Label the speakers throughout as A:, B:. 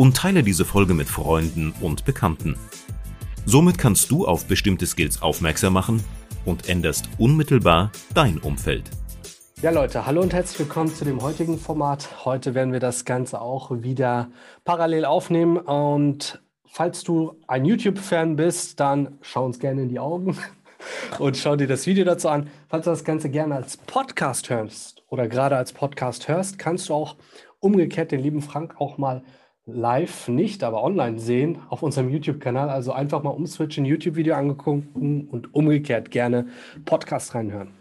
A: und teile diese Folge mit Freunden und Bekannten. Somit kannst du auf bestimmte Skills aufmerksam machen und änderst unmittelbar dein Umfeld.
B: Ja Leute, hallo und herzlich willkommen zu dem heutigen Format. Heute werden wir das Ganze auch wieder parallel aufnehmen und falls du ein YouTube-Fan bist, dann schau uns gerne in die Augen und schau dir das Video dazu an. Falls du das Ganze gerne als Podcast hörst oder gerade als Podcast hörst, kannst du auch umgekehrt den lieben Frank auch mal live nicht, aber online sehen auf unserem YouTube-Kanal. Also einfach mal umswitchen, YouTube-Video angeguckt und umgekehrt gerne Podcast reinhören.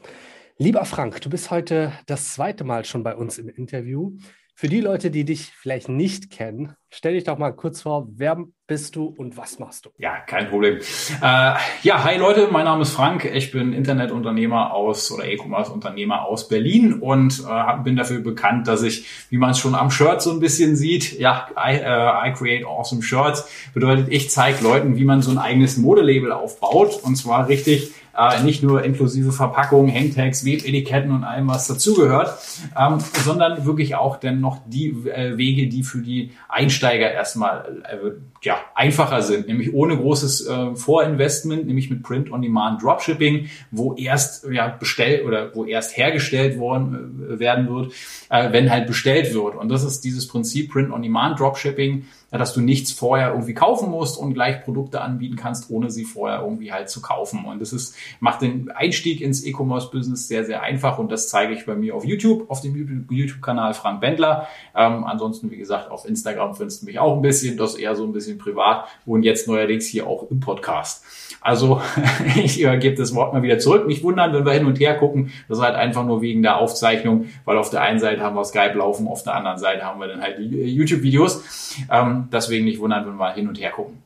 B: Lieber Frank, du bist heute das zweite Mal schon bei uns im Interview. Für die Leute, die dich vielleicht nicht kennen, stell dich doch mal kurz vor, wer bist du und was machst du?
C: Ja, kein Problem. Äh, ja, hi Leute, mein Name ist Frank. Ich bin Internetunternehmer aus oder E-Commerce-Unternehmer aus Berlin und äh, bin dafür bekannt, dass ich, wie man es schon am Shirt so ein bisschen sieht, ja, I, äh, I create awesome shirts. Bedeutet, ich zeige Leuten, wie man so ein eigenes Modelabel aufbaut und zwar richtig äh, nicht nur inklusive Verpackung, Hangtags, Webetiketten und allem, was dazugehört, ähm, sondern wirklich auch dann noch die äh, Wege, die für die Einsteiger erstmal äh, ja, einfacher sind, nämlich ohne großes äh, Vorinvestment, nämlich mit Print-on-Demand Dropshipping, wo erst ja, bestellt oder wo erst hergestellt worden äh, werden wird, äh, wenn halt bestellt wird. Und das ist dieses Prinzip Print-on-Demand Dropshipping, dass du nichts vorher irgendwie kaufen musst und gleich Produkte anbieten kannst, ohne sie vorher irgendwie halt zu kaufen. Und das ist, macht den Einstieg ins E-Commerce-Business sehr, sehr einfach und das zeige ich bei mir auf YouTube, auf dem YouTube-Kanal Frank Bendler. Ähm, ansonsten, wie gesagt, auf Instagram findest du mich auch ein bisschen, das eher so ein bisschen privat und jetzt neuerdings hier auch im Podcast. Also ich übergebe das Wort mal wieder zurück. Nicht wundern, wenn wir hin und her gucken. Das ist halt einfach nur wegen der Aufzeichnung, weil auf der einen Seite haben wir Skype laufen, auf der anderen Seite haben wir dann halt die YouTube-Videos. Ähm, deswegen nicht wundern, wenn wir hin und her gucken.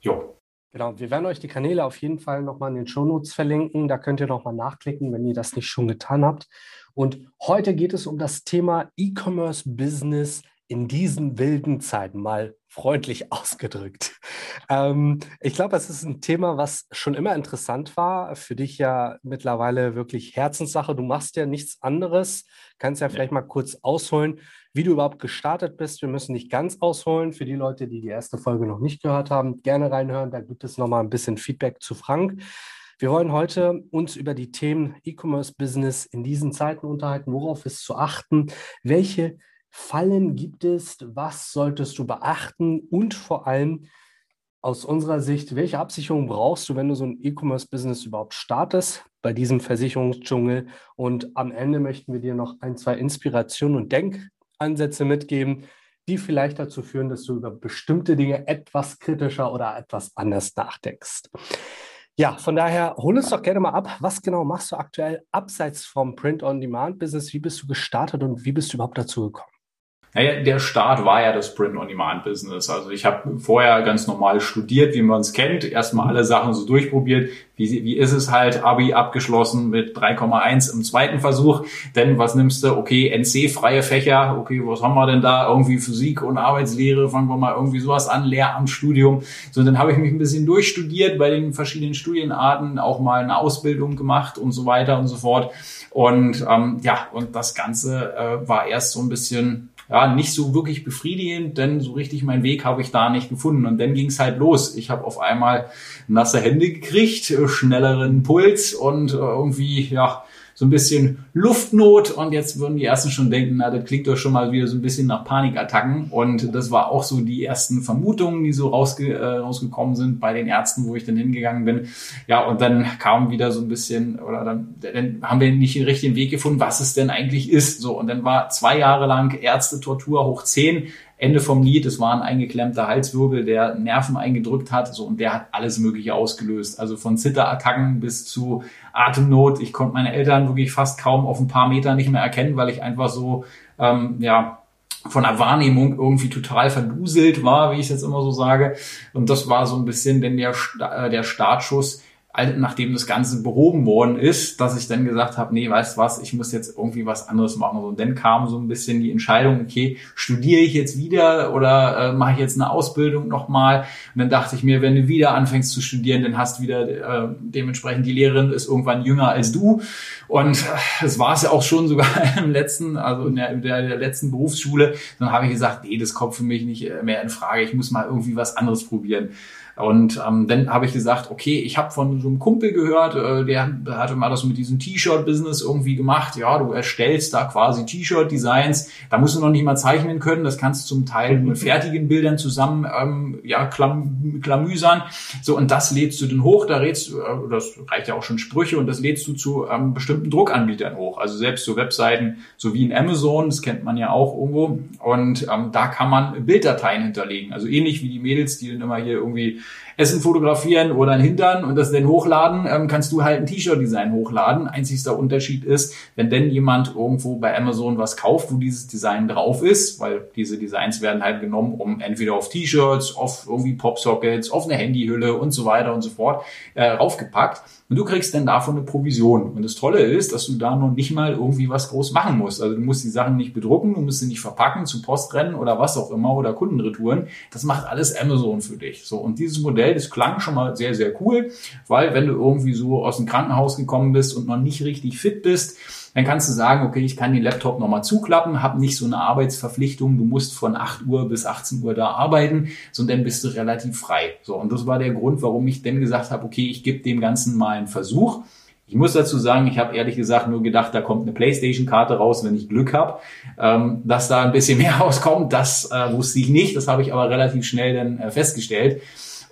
C: Jo.
B: Genau, wir werden euch die Kanäle auf jeden Fall nochmal in den Shownotes verlinken. Da könnt ihr nochmal nachklicken, wenn ihr das nicht schon getan habt. Und heute geht es um das Thema E-Commerce Business in diesen wilden Zeiten, mal freundlich ausgedrückt. Ähm, ich glaube, es ist ein Thema, was schon immer interessant war. Für dich ja mittlerweile wirklich Herzenssache. Du machst ja nichts anderes. Kannst ja vielleicht mal kurz ausholen, wie du überhaupt gestartet bist. Wir müssen nicht ganz ausholen. Für die Leute, die die erste Folge noch nicht gehört haben, gerne reinhören. Da gibt es nochmal ein bisschen Feedback zu Frank. Wir wollen heute uns über die Themen E-Commerce-Business in diesen Zeiten unterhalten. Worauf ist zu achten? Welche Fallen gibt es? Was solltest du beachten? Und vor allem aus unserer Sicht, welche Absicherung brauchst du, wenn du so ein E-Commerce-Business überhaupt startest bei diesem Versicherungsdschungel? Und am Ende möchten wir dir noch ein, zwei Inspirationen und Denkansätze mitgeben, die vielleicht dazu führen, dass du über bestimmte Dinge etwas kritischer oder etwas anders nachdenkst. Ja, von daher hol uns doch gerne mal ab. Was genau machst du aktuell abseits vom Print-on-Demand-Business? Wie bist du gestartet und wie bist du überhaupt dazu gekommen?
C: Naja, der Start war ja das Print-on-Demand-Business. Also ich habe vorher ganz normal studiert, wie man es kennt, erstmal alle Sachen so durchprobiert. Wie, wie ist es halt, Abi abgeschlossen mit 3,1 im zweiten Versuch. Denn was nimmst du? Okay, NC-freie Fächer. Okay, was haben wir denn da? Irgendwie Physik und Arbeitslehre. Fangen wir mal irgendwie sowas an. Lehramtsstudium. So, dann habe ich mich ein bisschen durchstudiert bei den verschiedenen Studienarten, auch mal eine Ausbildung gemacht und so weiter und so fort. Und ähm, ja, und das Ganze äh, war erst so ein bisschen ja, nicht so wirklich befriedigend, denn so richtig meinen Weg habe ich da nicht gefunden. Und dann ging es halt los. Ich habe auf einmal nasse Hände gekriegt, schnelleren Puls und äh, irgendwie, ja, so ein bisschen Luftnot und jetzt würden die ersten schon denken, na, das klingt doch schon mal wieder so ein bisschen nach Panikattacken und das war auch so die ersten Vermutungen, die so rausge äh, rausgekommen sind bei den Ärzten, wo ich dann hingegangen bin. Ja, und dann kam wieder so ein bisschen oder dann, dann haben wir nicht den richtigen Weg gefunden, was es denn eigentlich ist. So und dann war zwei Jahre lang Ärzte-Tortur hoch zehn Ende vom Lied, es war ein eingeklemmter Halswirbel, der Nerven eingedrückt hat, so und der hat alles Mögliche ausgelöst. Also von Zitterattacken bis zu Atemnot. Ich konnte meine Eltern wirklich fast kaum auf ein paar Meter nicht mehr erkennen, weil ich einfach so ähm, ja von der Wahrnehmung irgendwie total verduselt war, wie ich es jetzt immer so sage. Und das war so ein bisschen denn der, äh, der Startschuss, nachdem das Ganze behoben worden ist, dass ich dann gesagt habe, nee, weißt was, ich muss jetzt irgendwie was anderes machen. Und dann kam so ein bisschen die Entscheidung, okay, studiere ich jetzt wieder oder äh, mache ich jetzt eine Ausbildung nochmal? Und dann dachte ich mir, wenn du wieder anfängst zu studieren, dann hast wieder äh, dementsprechend die Lehrerin ist irgendwann jünger als du. Und äh, das war es ja auch schon sogar im letzten, also in der, in der, der letzten Berufsschule. Dann habe ich gesagt, nee, das kommt für mich nicht mehr in Frage. Ich muss mal irgendwie was anderes probieren. Und ähm, dann habe ich gesagt, okay, ich habe von so einem Kumpel gehört, äh, der hatte mal das mit diesem T-Shirt-Business irgendwie gemacht. Ja, du erstellst da quasi T-Shirt-Designs. Da musst du noch nicht mal zeichnen können. Das kannst du zum Teil mit fertigen Bildern zusammen ähm, ja, klam klamüsern. So, und das lädst du dann hoch. Da rätst du, äh, das reicht ja auch schon Sprüche, und das lädst du zu ähm, bestimmten Druckanbietern hoch. Also selbst so Webseiten, so wie in Amazon, das kennt man ja auch irgendwo. Und ähm, da kann man Bilddateien hinterlegen. Also ähnlich wie die Mädels, die dann immer hier irgendwie Essen fotografieren oder ein Hintern und das dann hochladen, ähm, kannst du halt ein T-Shirt-Design hochladen. Einzigster Unterschied ist, wenn denn jemand irgendwo bei Amazon was kauft, wo dieses Design drauf ist, weil diese Designs werden halt genommen, um entweder auf T-Shirts, auf irgendwie Popsockets, auf eine Handyhülle und so weiter und so fort äh, raufgepackt. Und du kriegst dann davon eine Provision. Und das Tolle ist, dass du da noch nicht mal irgendwie was groß machen musst. Also du musst die Sachen nicht bedrucken, du musst sie nicht verpacken, zu Post rennen oder was auch immer oder Kundenretouren. Das macht alles Amazon für dich. So. Und dieses Modell, das klang schon mal sehr, sehr cool, weil wenn du irgendwie so aus dem Krankenhaus gekommen bist und noch nicht richtig fit bist, dann kannst du sagen, okay, ich kann den Laptop nochmal zuklappen, habe nicht so eine Arbeitsverpflichtung, du musst von 8 Uhr bis 18 Uhr da arbeiten, sondern dann bist du relativ frei. So, und das war der Grund, warum ich dann gesagt habe, okay, ich gebe dem Ganzen mal einen Versuch. Ich muss dazu sagen, ich habe ehrlich gesagt nur gedacht, da kommt eine PlayStation-Karte raus, wenn ich Glück habe. Ähm, dass da ein bisschen mehr rauskommt, das äh, wusste ich nicht. Das habe ich aber relativ schnell dann äh, festgestellt.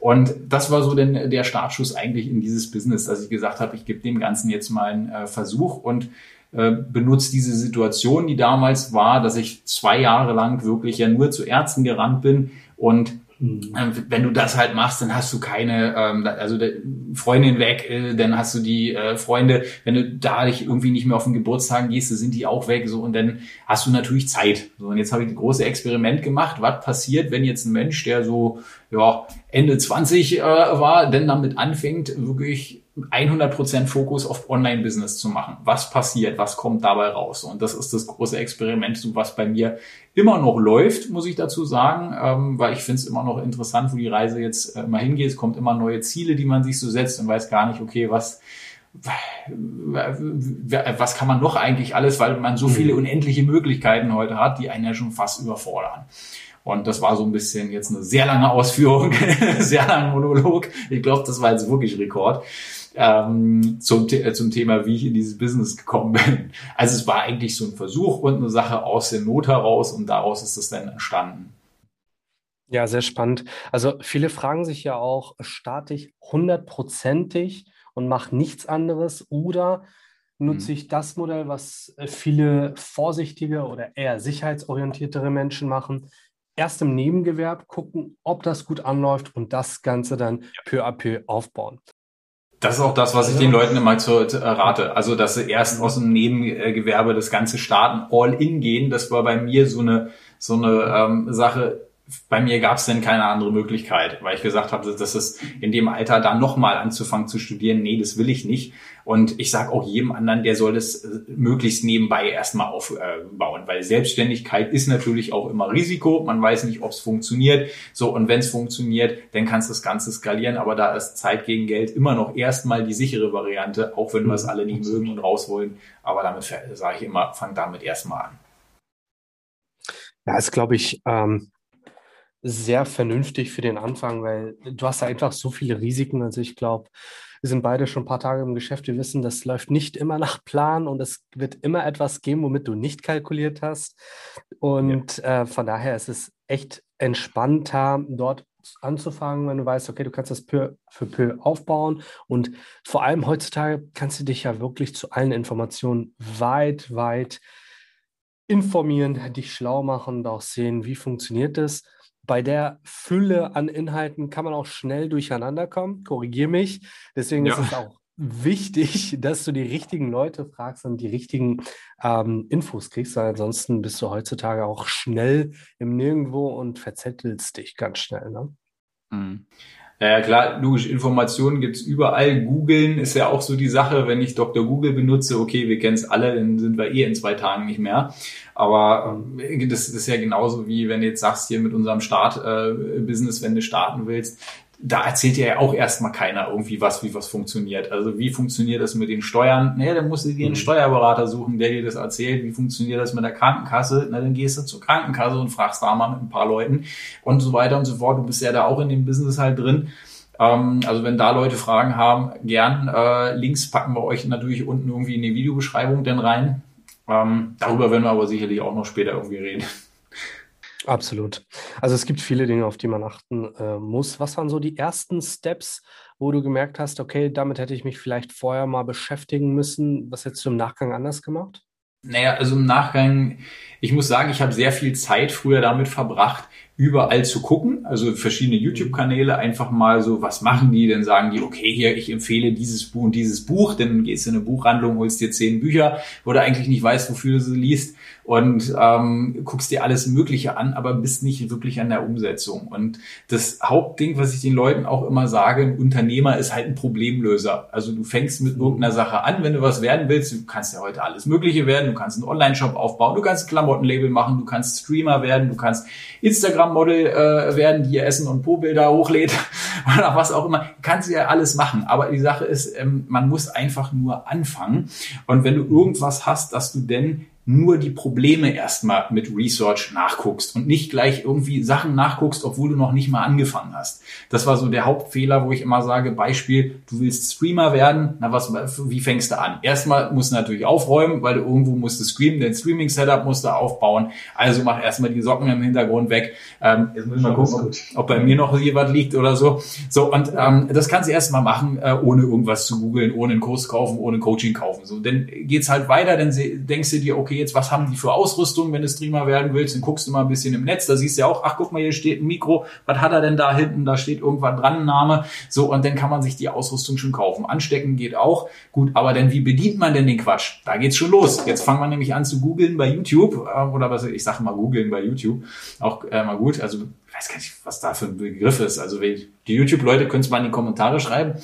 C: Und das war so denn der Startschuss eigentlich in dieses Business, dass ich gesagt habe, ich gebe dem Ganzen jetzt mal einen äh, Versuch und benutzt diese Situation, die damals war, dass ich zwei Jahre lang wirklich ja nur zu Ärzten gerannt bin und mhm. ähm, wenn du das halt machst, dann hast du keine, ähm, also Freundin weg, äh, dann hast du die äh, Freunde, wenn du da dich irgendwie nicht mehr auf den Geburtstag gehst, dann sind die auch weg, so und dann hast du natürlich Zeit. So und jetzt habe ich ein großes Experiment gemacht. Was passiert, wenn jetzt ein Mensch, der so ja Ende 20 äh, war, denn damit anfängt, wirklich 100% Fokus auf Online-Business zu machen. Was passiert? Was kommt dabei raus? Und das ist das große Experiment, was bei mir immer noch läuft, muss ich dazu sagen, ähm, weil ich finde es immer noch interessant, wo die Reise jetzt äh, mal hingeht. Es kommt immer neue Ziele, die man sich so setzt und weiß gar nicht, okay, was was kann man noch eigentlich alles, weil man so viele mhm. unendliche Möglichkeiten heute hat, die einen ja schon fast überfordern. Und das war so ein bisschen jetzt eine sehr lange Ausführung, sehr langer Monolog. Ich glaube, das war jetzt wirklich Rekord ähm, zum, äh, zum Thema, wie ich in dieses Business gekommen bin. Also es war eigentlich so ein Versuch und eine Sache aus der Not heraus und daraus ist es dann entstanden.
B: Ja, sehr spannend. Also viele fragen sich ja auch, starte ich hundertprozentig und mache nichts anderes oder nutze mhm. ich das Modell, was äh, viele vorsichtige oder eher sicherheitsorientiertere Menschen machen, erst im Nebengewerb gucken, ob das gut anläuft und das Ganze dann peu à peu aufbauen.
C: Das ist auch das, was ich den Leuten immer zu, zu, rate. Also, dass sie erst aus dem Nebengewerbe das Ganze starten, all in gehen. Das war bei mir so eine, so eine ähm, Sache bei mir gab es denn keine andere Möglichkeit, weil ich gesagt habe, dass es in dem Alter da nochmal anzufangen zu studieren, nee, das will ich nicht. Und ich sage auch jedem anderen, der soll das äh, möglichst nebenbei erstmal aufbauen, weil Selbstständigkeit ist natürlich auch immer Risiko. Man weiß nicht, ob es funktioniert. So, und wenn es funktioniert, dann kannst du das Ganze skalieren. Aber da ist Zeit gegen Geld immer noch erstmal die sichere Variante, auch wenn wir es alle nicht mögen und raus wollen. Aber damit sage ich immer, fang damit erstmal an.
B: Ja, ist, glaube ich, ähm, sehr vernünftig für den Anfang, weil du hast da einfach so viele Risiken. Also ich glaube, wir sind beide schon ein paar Tage im Geschäft. Wir wissen, das läuft nicht immer nach Plan und es wird immer etwas geben, womit du nicht kalkuliert hast. Und ja. äh, von daher ist es echt entspannter, dort anzufangen, wenn du weißt, okay, du kannst das peu für peu aufbauen. Und vor allem heutzutage kannst du dich ja wirklich zu allen Informationen weit, weit informieren, dich schlau machen und auch sehen, wie funktioniert das bei der Fülle an Inhalten kann man auch schnell durcheinander kommen. Korrigiere mich. Deswegen ja. ist es auch wichtig, dass du die richtigen Leute fragst und die richtigen ähm, Infos kriegst, weil ansonsten bist du heutzutage auch schnell im Nirgendwo und verzettelst dich ganz schnell. Ne?
C: Mhm. Ja, klar, logisch, Informationen gibt's überall. Googeln ist ja auch so die Sache, wenn ich Dr. Google benutze, okay, wir kennen es alle, dann sind wir eh in zwei Tagen nicht mehr. Aber ähm, das, das ist ja genauso wie wenn du jetzt sagst, hier mit unserem Start-Business, äh, wenn du starten willst, da erzählt ja auch erstmal keiner irgendwie was, wie was funktioniert. Also wie funktioniert das mit den Steuern? Naja, dann musst du dir einen mhm. Steuerberater suchen, der dir das erzählt. Wie funktioniert das mit der Krankenkasse? Na, dann gehst du zur Krankenkasse und fragst da mal mit ein paar Leuten und so weiter und so fort. Du bist ja da auch in dem Business halt drin. Ähm, also wenn da Leute Fragen haben, gern. Äh, Links packen wir euch natürlich unten irgendwie in die Videobeschreibung denn rein. Ähm, darüber werden wir aber sicherlich auch noch später irgendwie reden.
B: Absolut. Also es gibt viele Dinge, auf die man achten äh, muss. Was waren so die ersten Steps, wo du gemerkt hast, okay, damit hätte ich mich vielleicht vorher mal beschäftigen müssen? Was hättest du im Nachgang anders gemacht?
C: Naja, also im Nachgang, ich muss sagen, ich habe sehr viel Zeit früher damit verbracht, überall zu gucken, also verschiedene mhm. YouTube-Kanäle einfach mal so, was machen die? Dann sagen die, okay, hier, ich empfehle dieses Buch und dieses Buch, dann gehst du in eine Buchhandlung, holst dir zehn Bücher, wo du eigentlich nicht weißt, wofür du sie liest und ähm, guckst dir alles Mögliche an, aber bist nicht wirklich an der Umsetzung. Und das Hauptding, was ich den Leuten auch immer sage, ein Unternehmer ist halt ein Problemlöser. Also du fängst mit irgendeiner Sache an, wenn du was werden willst, du kannst ja heute alles Mögliche werden, du kannst einen Online-Shop aufbauen, du kannst ein Klamottenlabel machen, du kannst Streamer werden, du kannst Instagram-Model äh, werden, die Essen- und Po-Bilder hochlädt oder was auch immer. Kannst ja alles machen. Aber die Sache ist, ähm, man muss einfach nur anfangen. Und wenn du irgendwas hast, dass du denn nur die Probleme erstmal mit Research nachguckst und nicht gleich irgendwie Sachen nachguckst, obwohl du noch nicht mal angefangen hast. Das war so der Hauptfehler, wo ich immer sage, Beispiel, du willst Streamer werden, na was, wie fängst du an? Erstmal musst du natürlich aufräumen, weil du irgendwo musst du streamen, dein Streaming-Setup musst du aufbauen. Also mach erstmal die Socken im Hintergrund weg. Ähm, jetzt muss ich mal gucken, ob, ob bei mir noch hier was liegt oder so. So, und ähm, das kannst du erstmal machen, äh, ohne irgendwas zu googeln, ohne einen Kurs kaufen, ohne Coaching kaufen. So, dann geht's halt weiter, dann denkst du dir, okay, okay, jetzt was haben die für Ausrüstung, wenn du Streamer werden willst, dann guckst du mal ein bisschen im Netz, da siehst du ja auch, ach guck mal, hier steht ein Mikro, was hat er denn da hinten, da steht irgendwann dran ein Name, so und dann kann man sich die Ausrüstung schon kaufen. Anstecken geht auch, gut, aber dann wie bedient man denn den Quatsch? Da geht's schon los. Jetzt fangen wir nämlich an zu googeln bei YouTube äh, oder was ich sage mal googeln bei YouTube, auch äh, mal gut, also ich weiß gar nicht, was da für ein Begriff ist. Also die YouTube-Leute können es mal in die Kommentare schreiben.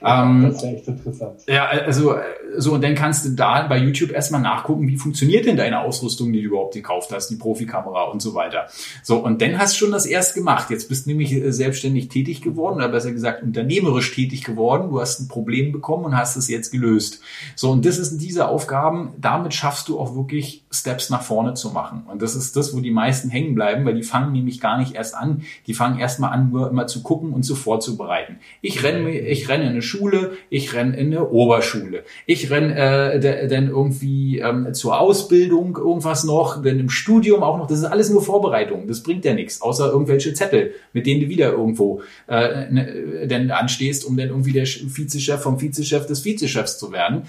C: Ja, ähm, das ist echt interessant. Ja, also so und dann kannst du da bei YouTube erstmal nachgucken, wie funktioniert denn deine Ausrüstung, die du überhaupt gekauft hast, die Profikamera und so weiter. So und dann hast du schon das erst gemacht. Jetzt bist du nämlich äh, selbstständig tätig geworden oder besser gesagt unternehmerisch tätig geworden. Du hast ein Problem bekommen und hast es jetzt gelöst. So und das sind diese Aufgaben. Damit schaffst du auch wirklich Steps nach vorne zu machen. Und das ist das, wo die meisten hängen bleiben, weil die fangen nämlich gar nicht erst erst an. Die fangen erstmal an, nur immer zu gucken und zu vorzubereiten. Ich renne, ich renne in eine Schule, ich renne in eine Oberschule, ich renne äh, dann irgendwie ähm, zur Ausbildung irgendwas noch, dann im Studium auch noch. Das ist alles nur Vorbereitung. Das bringt ja nichts, außer irgendwelche Zettel, mit denen du wieder irgendwo äh, ne, denn anstehst, um dann irgendwie der Vizechef vom Vizechef des Vizechefs zu werden.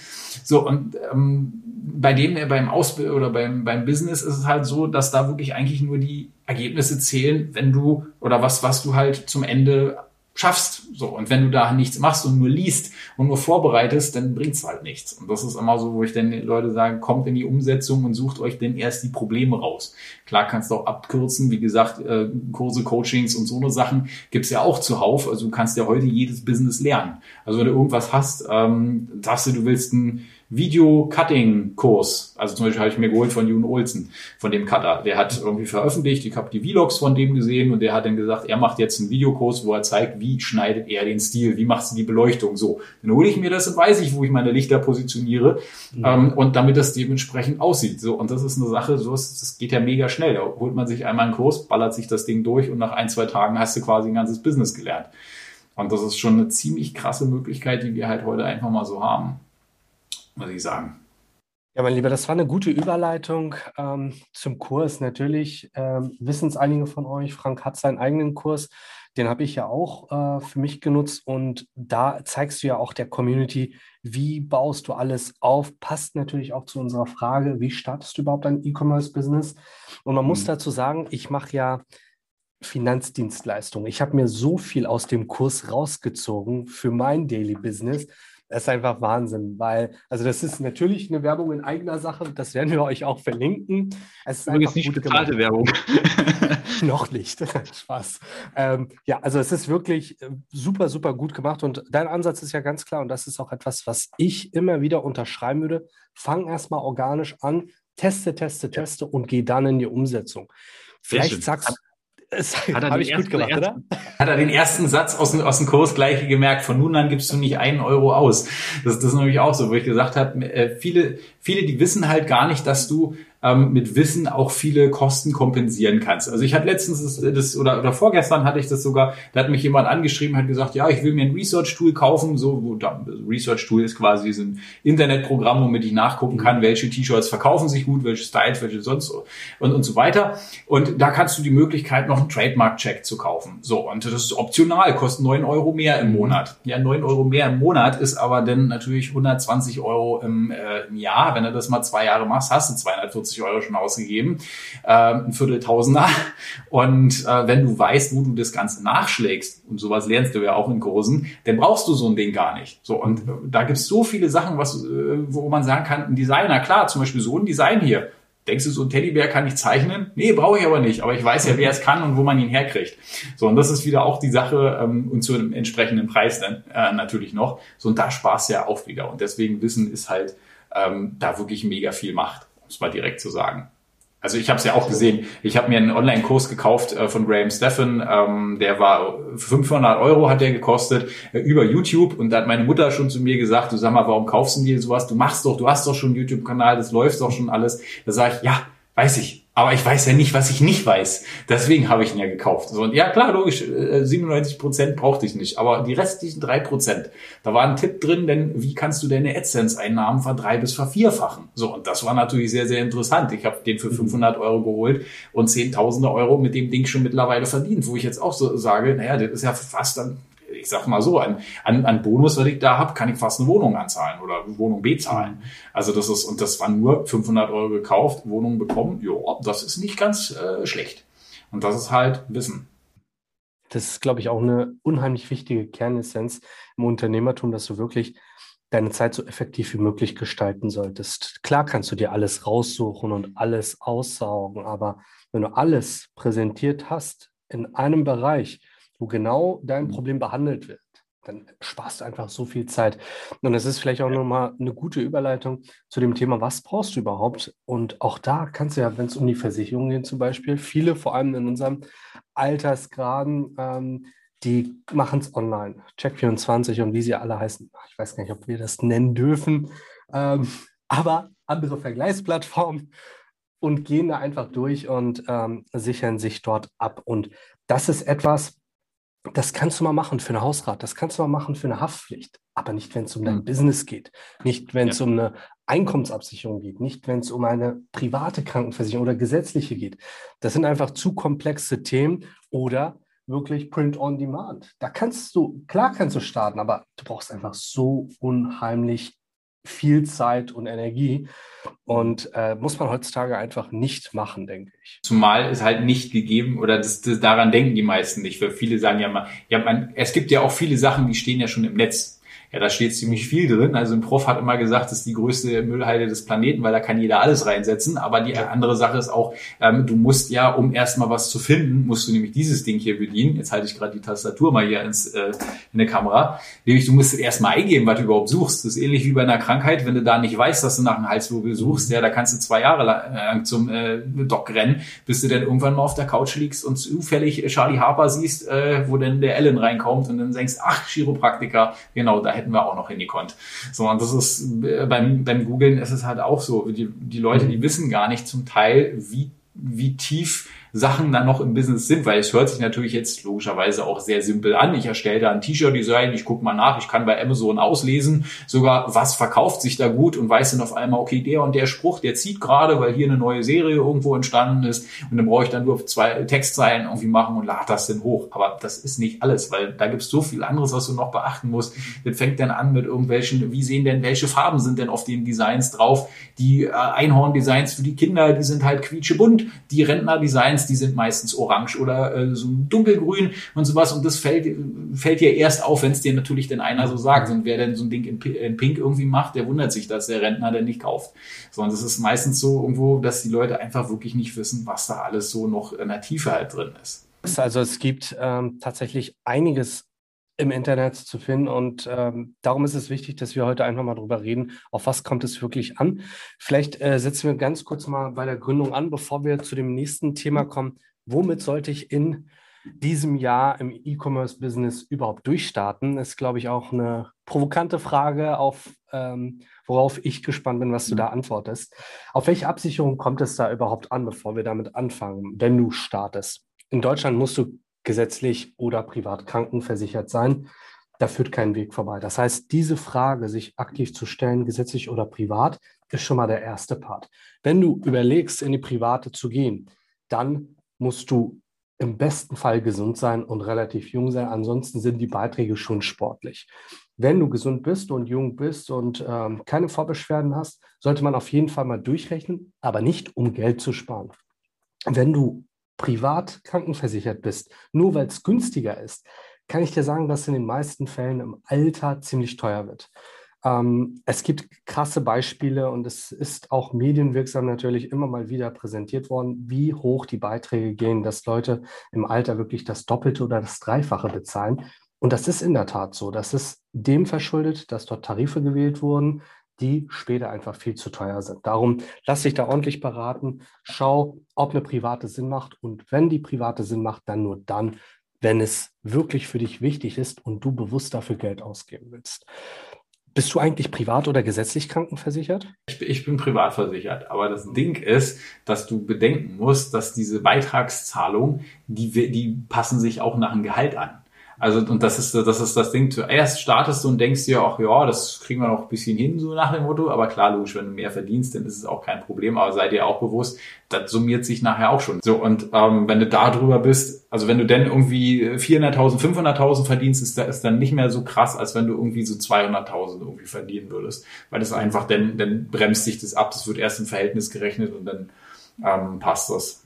C: So und ähm, bei dem beim Ausbild oder beim, beim Business ist es halt so, dass da wirklich eigentlich nur die Ergebnisse zählen, wenn du oder was, was du halt zum Ende schaffst. So. Und wenn du da nichts machst und nur liest und nur vorbereitest, dann bringt's halt nichts. Und das ist immer so, wo ich dann den Leute sage, kommt in die Umsetzung und sucht euch denn erst die Probleme raus. Klar kannst du auch abkürzen, wie gesagt, äh, Kurse, Coachings und so eine Sachen gibt's ja auch zuhauf. Also du kannst ja heute jedes Business lernen. Also wenn du irgendwas hast, ähm, sagst du, du willst ein Video-Cutting-Kurs. Also zum Beispiel habe ich mir geholt von Jun Olsen, von dem Cutter. Der hat irgendwie veröffentlicht, ich habe die Vlogs von dem gesehen und der hat dann gesagt, er macht jetzt einen Videokurs, wo er zeigt, wie schneidet er den Stil, wie macht sie die Beleuchtung so. Dann hole ich mir das und weiß ich, wo ich meine Lichter positioniere mhm. ähm, und damit das dementsprechend aussieht. So Und das ist eine Sache, so ist, das geht ja mega schnell. Da holt man sich einmal einen Kurs, ballert sich das Ding durch und nach ein, zwei Tagen hast du quasi ein ganzes Business gelernt. Und das ist schon eine ziemlich krasse Möglichkeit, die wir halt heute einfach mal so haben muss ich sagen.
B: Ja, mein Lieber, das war eine gute Überleitung ähm, zum Kurs. Natürlich ähm, wissen es einige von euch, Frank hat seinen eigenen Kurs. Den habe ich ja auch äh, für mich genutzt und da zeigst du ja auch der Community, wie baust du alles auf. Passt natürlich auch zu unserer Frage, wie startest du überhaupt ein E-Commerce-Business? Und man mhm. muss dazu sagen, ich mache ja Finanzdienstleistungen. Ich habe mir so viel aus dem Kurs rausgezogen für mein Daily Business Das ist einfach Wahnsinn, weil, also das ist natürlich eine Werbung in eigener Sache, das werden wir euch auch verlinken.
C: Es ist Übrigens nicht bezahlte Werbung.
B: Noch nicht, Spaß. Ähm, ja, also es ist wirklich äh, super, super gut gemacht und dein Ansatz ist ja ganz klar und das ist auch etwas, was ich immer wieder unterschreiben würde. Fang erstmal organisch an, teste, teste, teste und geh dann in die Umsetzung. Vielleicht sagst du,
C: hat er, ich gut gemacht, ersten, hat er den ersten Satz aus, aus dem Kurs gleich gemerkt, von nun an gibst du nicht einen Euro aus. Das, das ist nämlich auch so, wo ich gesagt habe, äh, viele, viele, die wissen halt gar nicht, dass du ähm, mit Wissen auch viele Kosten kompensieren kannst. Also ich hatte letztens das, das oder, oder vorgestern hatte ich das sogar, da hat mich jemand angeschrieben, hat gesagt, ja, ich will mir ein Research-Tool kaufen. So, wo da, Research-Tool ist quasi so ein Internetprogramm, womit ich nachgucken kann, welche T-Shirts verkaufen sich gut, welche Styles, welche sonst und, und so weiter. Und da kannst du die Möglichkeit, noch einen Trademark-Check zu kaufen. So, und das ist optional, kostet neun Euro mehr im Monat. Ja, neun Euro mehr im Monat ist aber dann natürlich 120 Euro im, äh, im Jahr. Wenn du das mal zwei Jahre machst, hast du 240 50 Euro schon ausgegeben, äh, ein Vierteltausender. Und äh, wenn du weißt, wo du das Ganze nachschlägst, und sowas lernst du ja auch in Kursen, dann brauchst du so ein Ding gar nicht. So, und äh, da gibt es so viele Sachen, was, äh, wo man sagen kann, ein Designer, klar, zum Beispiel so ein Design hier. Denkst du, so ein Teddybär kann ich zeichnen? Nee, brauche ich aber nicht. Aber ich weiß ja, wer es kann und wo man ihn herkriegt. So, und das ist wieder auch die Sache ähm, und zu einem entsprechenden Preis dann äh, natürlich noch. So, und da Spaß ja auch wieder. Und deswegen Wissen ist halt ähm, da wirklich mega viel Macht es mal direkt zu sagen. Also ich habe es ja auch gesehen. Ich habe mir einen Online-Kurs gekauft äh, von Graham Steffen. Ähm, der war 500 Euro hat der gekostet äh, über YouTube. Und da hat meine Mutter schon zu mir gesagt, du sag mal, warum kaufst du dir sowas? Du machst doch, du hast doch schon einen YouTube-Kanal, das läuft doch schon alles. Da sage ich, ja, weiß ich. Aber ich weiß ja nicht, was ich nicht weiß. Deswegen habe ich ihn ja gekauft. So, und ja, klar, logisch, 97 äh, Prozent brauchte ich nicht. Aber die restlichen drei Prozent, da war ein Tipp drin, denn wie kannst du deine AdSense-Einnahmen verdrei- bis vervierfachen? So, und das war natürlich sehr, sehr interessant. Ich habe den für 500 Euro geholt und Zehntausende Euro mit dem Ding schon mittlerweile verdient, wo ich jetzt auch so sage, naja, das ist ja fast dann ich sag mal so, an, an, an Bonus, was ich da habe, kann ich fast eine Wohnung anzahlen oder Wohnung bezahlen. Also das ist, und das war nur 500 Euro gekauft, Wohnung bekommen, ja, das ist nicht ganz äh, schlecht. Und das ist halt Wissen.
B: Das ist, glaube ich, auch eine unheimlich wichtige Kernessenz im Unternehmertum, dass du wirklich deine Zeit so effektiv wie möglich gestalten solltest. Klar kannst du dir alles raussuchen und alles aussaugen, aber wenn du alles präsentiert hast in einem Bereich, wo genau dein mhm. Problem behandelt wird, dann sparst du einfach so viel Zeit. Und es ist vielleicht auch nochmal eine gute Überleitung zu dem Thema, was brauchst du überhaupt? Und auch da kannst du ja, wenn es um die Versicherung geht zum Beispiel, viele, vor allem in unserem Altersgraden, ähm, die machen es online. Check24 und wie sie alle heißen. Ich weiß gar nicht, ob wir das nennen dürfen. Ähm, aber andere Vergleichsplattformen und gehen da einfach durch und ähm, sichern sich dort ab. Und das ist etwas, das kannst du mal machen für eine Hausrat, das kannst du mal machen für eine Haftpflicht, aber nicht, wenn es um dein mhm. Business geht, nicht, wenn es ja. um eine Einkommensabsicherung geht, nicht, wenn es um eine private Krankenversicherung oder gesetzliche geht. Das sind einfach zu komplexe Themen oder wirklich Print on Demand. Da kannst du, klar kannst du starten, aber du brauchst einfach so unheimlich viel Zeit und Energie. Und äh, muss man heutzutage einfach nicht machen, denke ich.
C: Zumal es halt nicht gegeben oder das, das, daran denken die meisten nicht. Weil viele sagen ja mal, ja, man, es gibt ja auch viele Sachen, die stehen ja schon im Netz. Ja, da steht ziemlich viel drin. Also ein Prof hat immer gesagt, das ist die größte Müllhalde des Planeten, weil da kann jeder alles reinsetzen. Aber die andere Sache ist auch, ähm, du musst ja, um erstmal was zu finden, musst du nämlich dieses Ding hier bedienen. Jetzt halte ich gerade die Tastatur mal hier ins, äh, in der Kamera. Nämlich, du musst erstmal eingeben, was du überhaupt suchst. Das ist ähnlich wie bei einer Krankheit, wenn du da nicht weißt, dass du nach einem Halswirbel suchst, ja, da kannst du zwei Jahre lang zum äh, Doc rennen, bis du dann irgendwann mal auf der Couch liegst und zufällig Charlie Harper siehst, äh, wo dann der Ellen reinkommt und dann denkst, ach, Chiropraktiker, genau, da hätten wir auch noch hingekonnt. So, und das ist äh, beim, beim Googlen ist es halt auch so. Die, die Leute, die mhm. wissen gar nicht zum Teil, wie, wie tief Sachen dann noch im Business sind, weil es hört sich natürlich jetzt logischerweise auch sehr simpel an. Ich erstelle da ein T-Shirt-Design, ich gucke mal nach, ich kann bei Amazon auslesen, sogar was verkauft sich da gut und weiß dann auf einmal, okay, der und der Spruch, der zieht gerade, weil hier eine neue Serie irgendwo entstanden ist und dann brauche ich dann nur zwei Textzeilen irgendwie machen und lade das dann hoch. Aber das ist nicht alles, weil da gibt es so viel anderes, was du noch beachten musst. Das fängt dann an mit irgendwelchen, wie sehen denn, welche Farben sind denn auf den Designs drauf? Die äh, Einhorn-Designs für die Kinder, die sind halt quietschebunt. Die Rentner-Designs Bands, die sind meistens orange oder äh, so dunkelgrün und sowas und das fällt, fällt dir erst auf, wenn es dir natürlich denn einer so sagt. Und wer denn so ein Ding in, in Pink irgendwie macht, der wundert sich, dass der Rentner denn nicht kauft. Sondern es ist meistens so irgendwo, dass die Leute einfach wirklich nicht wissen, was da alles so noch in der Tiefe halt drin ist.
B: Also es gibt ähm, tatsächlich einiges im Internet zu finden. Und ähm, darum ist es wichtig, dass wir heute einfach mal drüber reden, auf was kommt es wirklich an. Vielleicht äh, setzen wir ganz kurz mal bei der Gründung an, bevor wir zu dem nächsten Thema kommen. Womit sollte ich in diesem Jahr im E-Commerce-Business überhaupt durchstarten? Ist, glaube ich, auch eine provokante Frage, auf, ähm, worauf ich gespannt bin, was du da antwortest. Auf welche Absicherung kommt es da überhaupt an, bevor wir damit anfangen, wenn du startest? In Deutschland musst du gesetzlich oder privat krankenversichert sein. Da führt kein Weg vorbei. Das heißt, diese Frage, sich aktiv zu stellen, gesetzlich oder privat, ist schon mal der erste Part. Wenn du überlegst, in die private zu gehen, dann musst du im besten Fall gesund sein und relativ jung sein. Ansonsten sind die Beiträge schon sportlich. Wenn du gesund bist und jung bist und ähm, keine Vorbeschwerden hast, sollte man auf jeden Fall mal durchrechnen, aber nicht um Geld zu sparen. Wenn du privat krankenversichert bist, nur weil es günstiger ist, kann ich dir sagen, dass in den meisten Fällen im Alter ziemlich teuer wird. Ähm, es gibt krasse Beispiele und es ist auch medienwirksam natürlich immer mal wieder präsentiert worden, wie hoch die Beiträge gehen, dass Leute im Alter wirklich das Doppelte oder das Dreifache bezahlen. Und das ist in der Tat so. Das ist dem verschuldet, dass dort Tarife gewählt wurden, die später einfach viel zu teuer sind. Darum lass dich da ordentlich beraten. Schau, ob eine private Sinn macht. Und wenn die private Sinn macht, dann nur dann, wenn es wirklich für dich wichtig ist und du bewusst dafür Geld ausgeben willst. Bist du eigentlich privat oder gesetzlich krankenversichert?
C: Ich bin, privat versichert, aber das Ding ist, dass du bedenken musst, dass diese Beitragszahlungen, die, die passen sich auch nach dem Gehalt an. Also, und das ist, das ist das Ding. Zuerst startest du und denkst dir auch, ja, das kriegen wir noch ein bisschen hin, so nach dem Motto. Aber klar, logisch, wenn du mehr verdienst, dann ist es auch kein Problem. Aber sei dir auch bewusst, das summiert sich nachher auch schon. So, und ähm, wenn du da drüber bist, also wenn du denn irgendwie 400.000, 500.000 verdienst, ist das dann nicht mehr so krass, als wenn du irgendwie so 200.000 irgendwie verdienen würdest. Weil das einfach, dann, dann bremst sich das ab, das wird erst im Verhältnis gerechnet und dann ähm, passt das.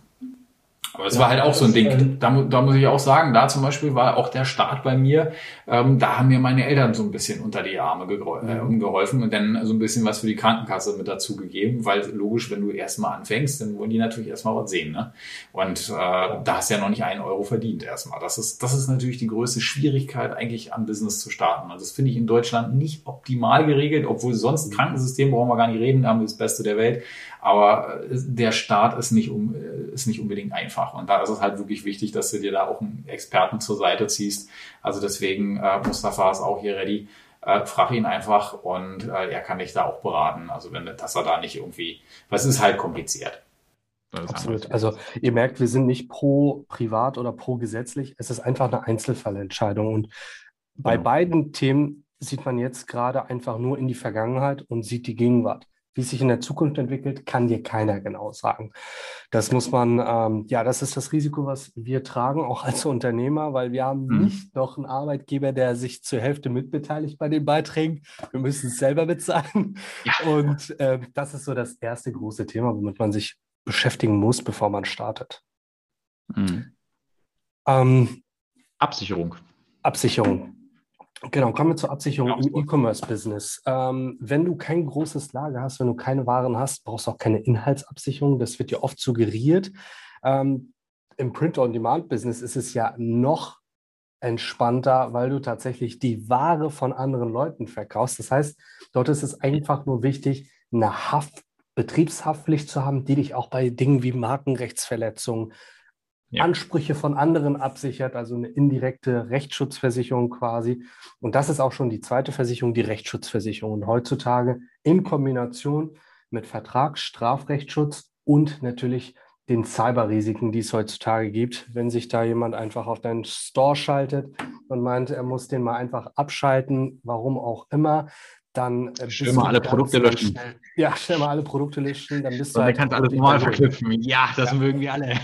C: Aber es ja, war halt auch so ein Ding. Da, da muss ich auch sagen, da zum Beispiel war auch der Start bei mir, ähm, da haben mir meine Eltern so ein bisschen unter die Arme äh, umgeholfen und dann so ein bisschen was für die Krankenkasse mit dazu gegeben, weil logisch, wenn du erstmal anfängst, dann wollen die natürlich erstmal was sehen. Ne? Und äh, da hast du ja noch nicht einen Euro verdient erstmal. Das ist, das ist natürlich die größte Schwierigkeit, eigentlich am Business zu starten. Also das finde ich in Deutschland nicht optimal geregelt, obwohl sonst Krankensystem brauchen wir gar nicht reden, haben wir das Beste der Welt. Aber äh, der Start ist nicht, um, äh, ist nicht unbedingt einfach. Und da ist es halt wirklich wichtig, dass du dir da auch einen Experten zur Seite ziehst. Also deswegen, äh, Mustafa ist auch hier ready. Äh, frag ihn einfach und äh, er kann dich da auch beraten. Also wenn, dass er da nicht irgendwie, was ist halt kompliziert.
B: Absolut. Also ihr merkt, wir sind nicht pro privat oder pro gesetzlich. Es ist einfach eine Einzelfallentscheidung. Und bei genau. beiden Themen sieht man jetzt gerade einfach nur in die Vergangenheit und sieht die Gegenwart. Wie es sich in der Zukunft entwickelt, kann dir keiner genau sagen. Das muss man, ähm, ja, das ist das Risiko, was wir tragen, auch als Unternehmer, weil wir haben mhm. nicht noch einen Arbeitgeber, der sich zur Hälfte mitbeteiligt bei den Beiträgen. Wir müssen es selber bezahlen. Ja. Und äh, das ist so das erste große Thema, womit man sich beschäftigen muss, bevor man startet.
C: Mhm. Ähm, Absicherung.
B: Absicherung. Genau, kommen wir zur Absicherung im E-Commerce-Business. Ähm, wenn du kein großes Lager hast, wenn du keine Waren hast, brauchst du auch keine Inhaltsabsicherung. Das wird dir oft suggeriert. Ähm, Im Print-on-Demand-Business ist es ja noch entspannter, weil du tatsächlich die Ware von anderen Leuten verkaufst. Das heißt, dort ist es einfach nur wichtig, eine Haft, Betriebshaftpflicht zu haben, die dich auch bei Dingen wie Markenrechtsverletzungen, ja. Ansprüche von anderen absichert, also eine indirekte Rechtsschutzversicherung quasi. Und das ist auch schon die zweite Versicherung, die Rechtsschutzversicherung. Und heutzutage in Kombination mit Vertragsstrafrechtsschutz und natürlich den Cyberrisiken, die es heutzutage gibt. Wenn sich da jemand einfach auf deinen Store schaltet und meint, er muss den mal einfach abschalten, warum auch immer, dann
C: äh, stell mal alle Produkte löschen.
B: Schnell, ja, stell mal alle Produkte löschen, dann bist
C: du. Halt dann kannst alles normal verknüpfen. Ja, das ja. mögen wir alle.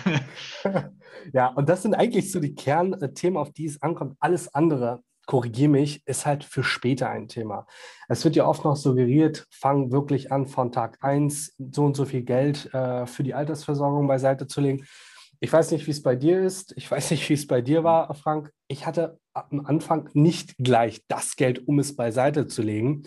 B: ja, und das sind eigentlich so die Kernthemen, auf die es ankommt. Alles andere, korrigiere mich, ist halt für später ein Thema. Es wird ja oft noch suggeriert, fang wirklich an, von Tag 1 so und so viel Geld äh, für die Altersversorgung beiseite zu legen. ich weiß nicht, wie es bei dir ist. Ich weiß nicht, wie es bei dir war, Frank. Ich hatte am Anfang nicht gleich das Geld, um es beiseite zu legen.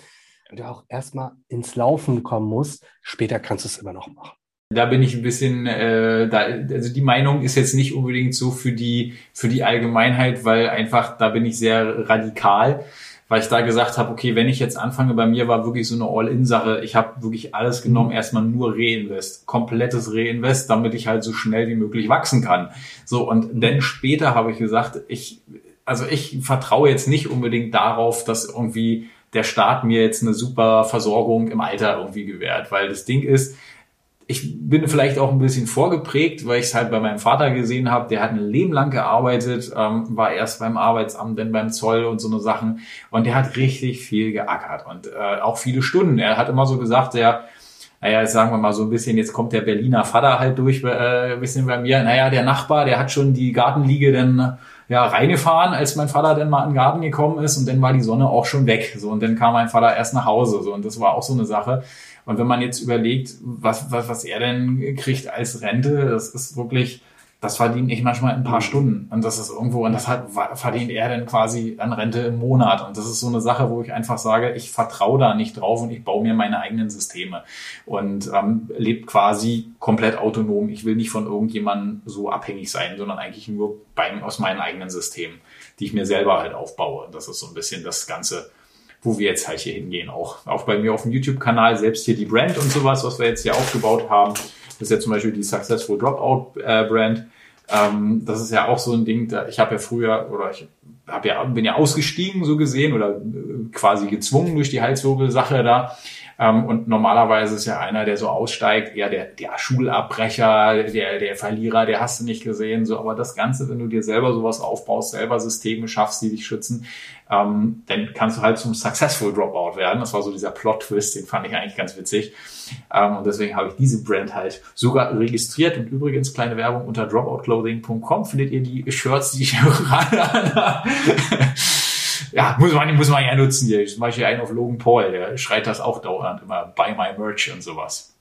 B: Und du auch erstmal ins Laufen kommen musst. Später kannst du es immer noch machen.
C: Da bin ich ein bisschen, äh, da, also die Meinung ist jetzt nicht unbedingt so für die für die Allgemeinheit, weil einfach da bin ich sehr radikal weil ich da gesagt habe, okay, wenn ich jetzt anfange, bei mir war wirklich so eine All-In-Sache. Ich habe wirklich alles genommen, mhm. erstmal nur Reinvest, komplettes Reinvest, damit ich halt so schnell wie möglich wachsen kann. So, und dann später habe ich gesagt, ich, also ich vertraue jetzt nicht unbedingt darauf, dass irgendwie der Staat mir jetzt eine super Versorgung im Alter irgendwie gewährt, weil das Ding ist, ich bin vielleicht auch ein bisschen vorgeprägt, weil ich es halt bei meinem Vater gesehen habe. Der hat ein Leben lang gearbeitet, ähm, war erst beim Arbeitsamt, dann beim Zoll und so eine Sachen. Und der hat richtig viel geackert und äh, auch viele Stunden. Er hat immer so gesagt, der, naja, jetzt sagen wir mal so ein bisschen, jetzt kommt der Berliner Vater halt durch, äh, ein bisschen bei mir. Naja, der Nachbar, der hat schon die Gartenliege dann ja, reingefahren, als mein Vater dann mal in den Garten gekommen ist und dann war die Sonne auch schon weg. So, und dann kam mein Vater erst nach Hause. So, und das war auch so eine Sache. Und wenn man jetzt überlegt, was, was, was er denn kriegt als Rente, das ist wirklich, das verdient ich manchmal in ein paar Stunden. Und das ist irgendwo, und das hat, verdient er dann quasi an Rente im Monat. Und das ist so eine Sache, wo ich einfach sage, ich vertraue da nicht drauf und ich baue mir meine eigenen Systeme und ähm, lebt quasi komplett autonom. Ich will nicht von irgendjemandem so abhängig sein, sondern eigentlich nur beim, aus meinen eigenen Systemen, die ich mir selber halt aufbaue. Und das ist so ein bisschen das Ganze, wo wir jetzt halt hier hingehen. Auch, auch bei mir auf dem YouTube-Kanal, selbst hier die Brand und sowas, was wir jetzt hier aufgebaut haben. Das ist ja zum Beispiel die Successful Dropout äh, Brand. Ähm, das ist ja auch so ein Ding, da, ich habe ja früher, oder ich hab ja, bin ja ausgestiegen so gesehen oder äh, quasi gezwungen durch die Halswirbelsache da. Ähm, und normalerweise ist ja einer, der so aussteigt, eher der, der Schulabbrecher, der, der Verlierer, der hast du nicht gesehen. So, aber das Ganze, wenn du dir selber sowas aufbaust, selber Systeme schaffst, die dich schützen, ähm, dann kannst du halt zum Successful Dropout werden. Das war so dieser Plot-Twist, den fand ich eigentlich ganz witzig. Ähm, und deswegen habe ich diese Brand halt sogar registriert. Und übrigens, kleine Werbung unter dropoutclothing.com findet ihr die Shirts, die ich gerade ja, muss man, muss man ja nutzen hier. Zum Beispiel einen auf Logan Paul, der schreit das auch dauernd immer, buy my merch und sowas.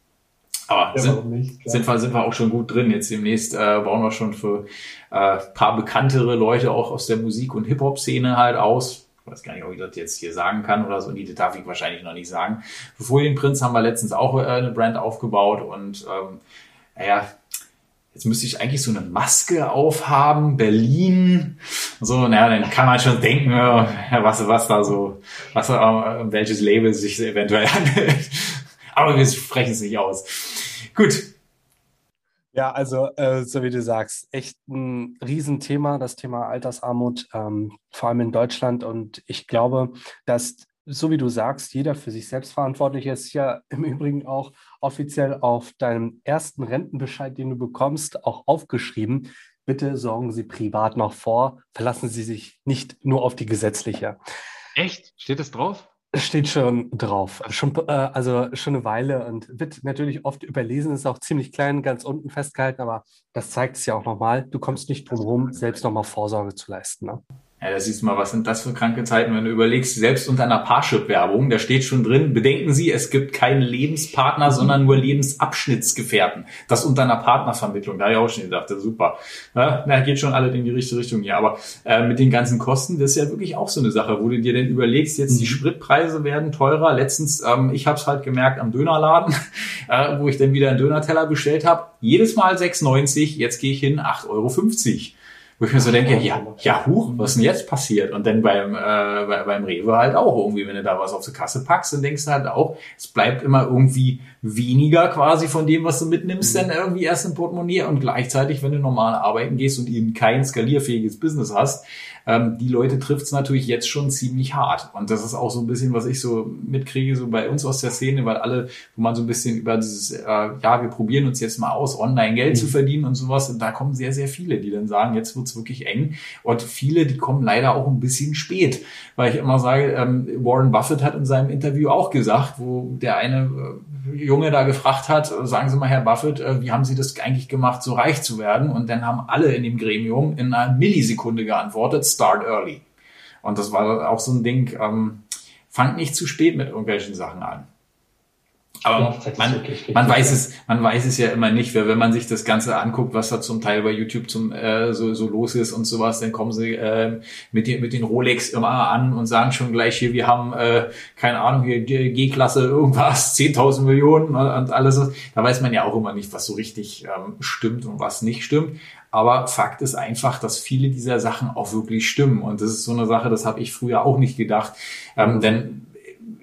C: Aber ja, sind, nicht, sind, wir, sind wir auch schon gut drin. Jetzt demnächst äh, bauen wir schon für äh, paar bekanntere Leute auch aus der Musik- und Hip-Hop-Szene halt aus. Ich weiß gar nicht, ob ich das jetzt hier sagen kann oder so. Nee, das darf ich wahrscheinlich noch nicht sagen. Für Folienprinz haben wir letztens auch äh, eine Brand aufgebaut und ähm, naja, jetzt müsste ich eigentlich so eine Maske aufhaben, Berlin, so, naja, dann kann man schon denken, was, was da so, was, äh, welches Label sich eventuell handelt. Aber wir sprechen es nicht aus. Gut.
B: Ja, also, äh, so wie du sagst, echt ein Riesenthema, das Thema Altersarmut, ähm, vor allem in Deutschland. Und ich glaube, dass so wie du sagst, jeder für sich selbst verantwortlich ist, ja im Übrigen auch offiziell auf deinem ersten Rentenbescheid, den du bekommst, auch aufgeschrieben. Bitte sorgen Sie privat noch vor, verlassen Sie sich nicht nur auf die gesetzliche.
C: Echt? Steht das drauf?
B: Steht schon drauf. Schon, äh, also schon eine Weile und wird natürlich oft überlesen, ist auch ziemlich klein, ganz unten festgehalten, aber das zeigt es ja auch nochmal. Du kommst nicht drum herum, selbst nochmal Vorsorge zu leisten. Ne?
C: Ja, da siehst du mal, was sind das für kranke Zeiten, wenn du überlegst, selbst unter einer Parship-Werbung, da steht schon drin, bedenken Sie, es gibt keinen Lebenspartner, sondern nur Lebensabschnittsgefährten. Das unter einer Partnervermittlung, da habe ich auch schon gedacht, super. Ja, da geht schon alle in die richtige Richtung hier. Aber äh, mit den ganzen Kosten, das ist ja wirklich auch so eine Sache, wo du dir denn überlegst, jetzt die mhm. Spritpreise werden teurer. Letztens, ähm, ich habe es halt gemerkt am Dönerladen, äh, wo ich dann wieder einen Dönerteller bestellt habe. Jedes Mal 6,90, jetzt gehe ich hin 8,50 Euro. Wo ich mir so denke, ja, ja, huch, was ist denn jetzt passiert? Und dann beim, äh, beim Rewe halt auch irgendwie, wenn du da was auf die Kasse packst, dann denkst du halt auch, es bleibt immer irgendwie weniger quasi von dem, was du mitnimmst, mhm. dann irgendwie erst im Portemonnaie und gleichzeitig, wenn du normal arbeiten gehst und eben kein skalierfähiges Business hast, ähm, die Leute trifft es natürlich jetzt schon ziemlich hart. Und das ist auch so ein bisschen, was ich so mitkriege, so bei uns aus der Szene, weil alle, wo man so ein bisschen über dieses, äh, ja, wir probieren uns jetzt mal aus, online Geld mhm. zu verdienen und sowas, und da kommen sehr, sehr viele, die dann sagen, jetzt wird's wirklich eng. Und viele, die kommen leider auch ein bisschen spät, weil ich immer sage, ähm, Warren Buffett hat in seinem Interview auch gesagt, wo der eine äh, Junge da gefragt hat, sagen Sie mal, Herr Buffett, äh, wie haben Sie das eigentlich gemacht, so reich zu werden? Und dann haben alle in dem Gremium in einer Millisekunde geantwortet, start early. Und das war auch so ein Ding, ähm, fangt nicht zu spät mit irgendwelchen Sachen an. Aber man, man weiß es, man weiß es ja immer nicht, weil wenn man sich das Ganze anguckt, was da zum Teil bei YouTube zum äh, so, so los ist und sowas, dann kommen sie äh, mit den mit den Rolex immer an und sagen schon gleich hier, wir haben äh, keine Ahnung hier G-Klasse irgendwas, 10.000 Millionen und alles. Da weiß man ja auch immer nicht, was so richtig ähm, stimmt und was nicht stimmt. Aber Fakt ist einfach, dass viele dieser Sachen auch wirklich stimmen. Und das ist so eine Sache, das habe ich früher auch nicht gedacht. Ähm, denn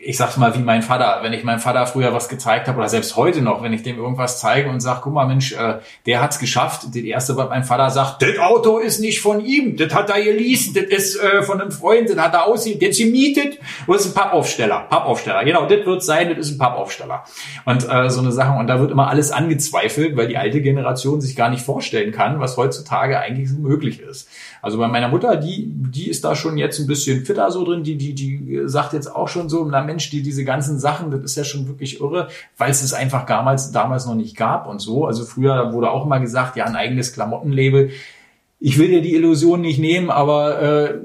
C: ich sag's mal wie mein Vater, wenn ich meinem Vater früher was gezeigt habe oder selbst heute noch, wenn ich dem irgendwas zeige und sag, guck mal Mensch, äh, der hat's geschafft. Das erste, was mein Vater sagt, das Auto ist nicht von ihm, das hat er geleast, das ist äh, von einem Freund, das hat er aussehen, das gemietet, das ist ein Pappaufsteller, Pappaufsteller, genau, das wird sein, das ist ein Pappaufsteller. Und äh, so eine Sache, und da wird immer alles angezweifelt, weil die alte Generation sich gar nicht vorstellen kann, was heutzutage eigentlich so möglich ist. Also bei meiner Mutter, die, die ist da schon jetzt ein bisschen fitter so drin, die, die, die sagt jetzt auch schon so, na Mensch, die, diese ganzen Sachen, das ist ja schon wirklich irre, weil es es einfach damals, damals noch nicht gab und so. Also früher wurde auch immer gesagt, ja, ein eigenes Klamottenlabel. Ich will dir die Illusion nicht nehmen, aber äh,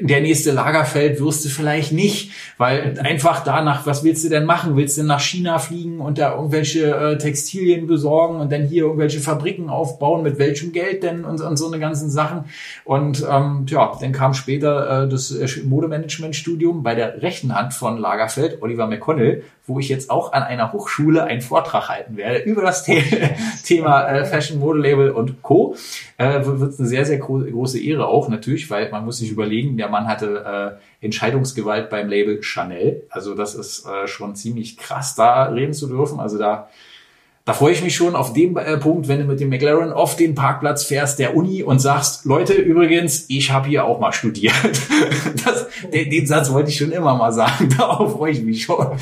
C: der nächste Lagerfeld wirst du vielleicht nicht, weil einfach danach, was willst du denn machen? Willst du nach China fliegen und da irgendwelche äh, Textilien besorgen und dann hier irgendwelche Fabriken aufbauen? Mit welchem Geld denn und, und so eine ganzen Sachen? Und ähm, ja, dann kam später äh, das Modemanagementstudium bei der rechten Hand von Lagerfeld, Oliver McConnell, wo ich jetzt auch an einer Hochschule einen Vortrag halten werde über das The Thema äh, Fashion, Modelabel und Co. Äh, wird eine sehr, sehr gro große Ehre auch natürlich, weil man muss sich überlegen, der Mann hatte äh, Entscheidungsgewalt beim Label Chanel. Also das ist äh, schon ziemlich krass, da reden zu dürfen. Also da da freue ich mich schon auf den äh, Punkt, wenn du mit dem McLaren auf den Parkplatz fährst der Uni und sagst, Leute, übrigens, ich habe hier auch mal studiert. Das, den, den Satz wollte ich schon immer mal sagen. Darauf freue ich mich schon.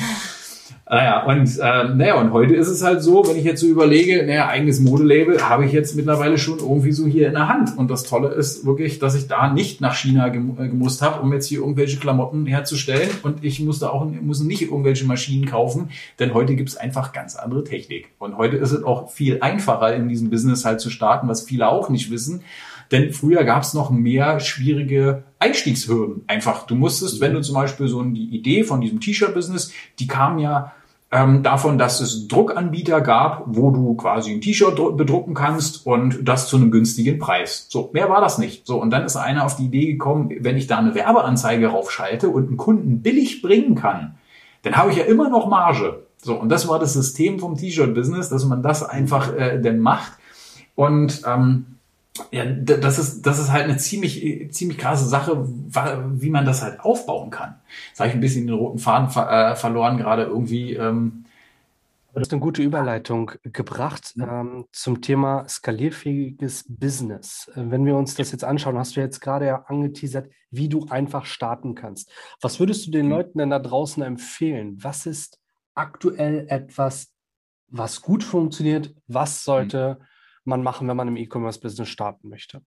C: Naja, und äh, naja, und heute ist es halt so, wenn ich jetzt so überlege, naja, eigenes Modelabel habe ich jetzt mittlerweile schon irgendwie so hier in der Hand. Und das Tolle ist wirklich, dass ich da nicht nach China äh, gemusst habe, um jetzt hier irgendwelche Klamotten herzustellen. Und ich musste auch muss nicht irgendwelche Maschinen kaufen, denn heute gibt es einfach ganz andere Technik. Und heute ist es auch viel einfacher, in diesem Business halt zu starten, was viele auch nicht wissen. Denn früher gab es noch mehr schwierige Einstiegshürden. Einfach, du musstest, wenn du zum Beispiel so die Idee von diesem T-Shirt-Business, die kam ja ähm, davon, dass es Druckanbieter gab, wo du quasi ein T-Shirt bedrucken kannst und das zu einem günstigen Preis. So, mehr war das nicht. So, und dann ist einer auf die Idee gekommen, wenn ich da eine Werbeanzeige raufschalte und einen Kunden billig bringen kann, dann habe ich ja immer noch Marge. So, und das war das System vom T-Shirt-Business, dass man das einfach äh, denn macht. Und ähm, ja, das ist, das ist halt eine ziemlich, ziemlich krasse Sache, wie man das halt aufbauen kann. Jetzt habe ich ein bisschen den roten Faden ver äh, verloren, gerade irgendwie. Ähm
B: Du hast eine gute Überleitung gebracht ähm, zum Thema skalierfähiges Business. Äh, wenn wir uns das jetzt anschauen, hast du jetzt gerade ja angeteasert, wie du einfach starten kannst. Was würdest du den mhm. Leuten denn da draußen empfehlen? Was ist aktuell etwas, was gut funktioniert? Was sollte mhm man machen, wenn man im E-Commerce-Business starten möchte?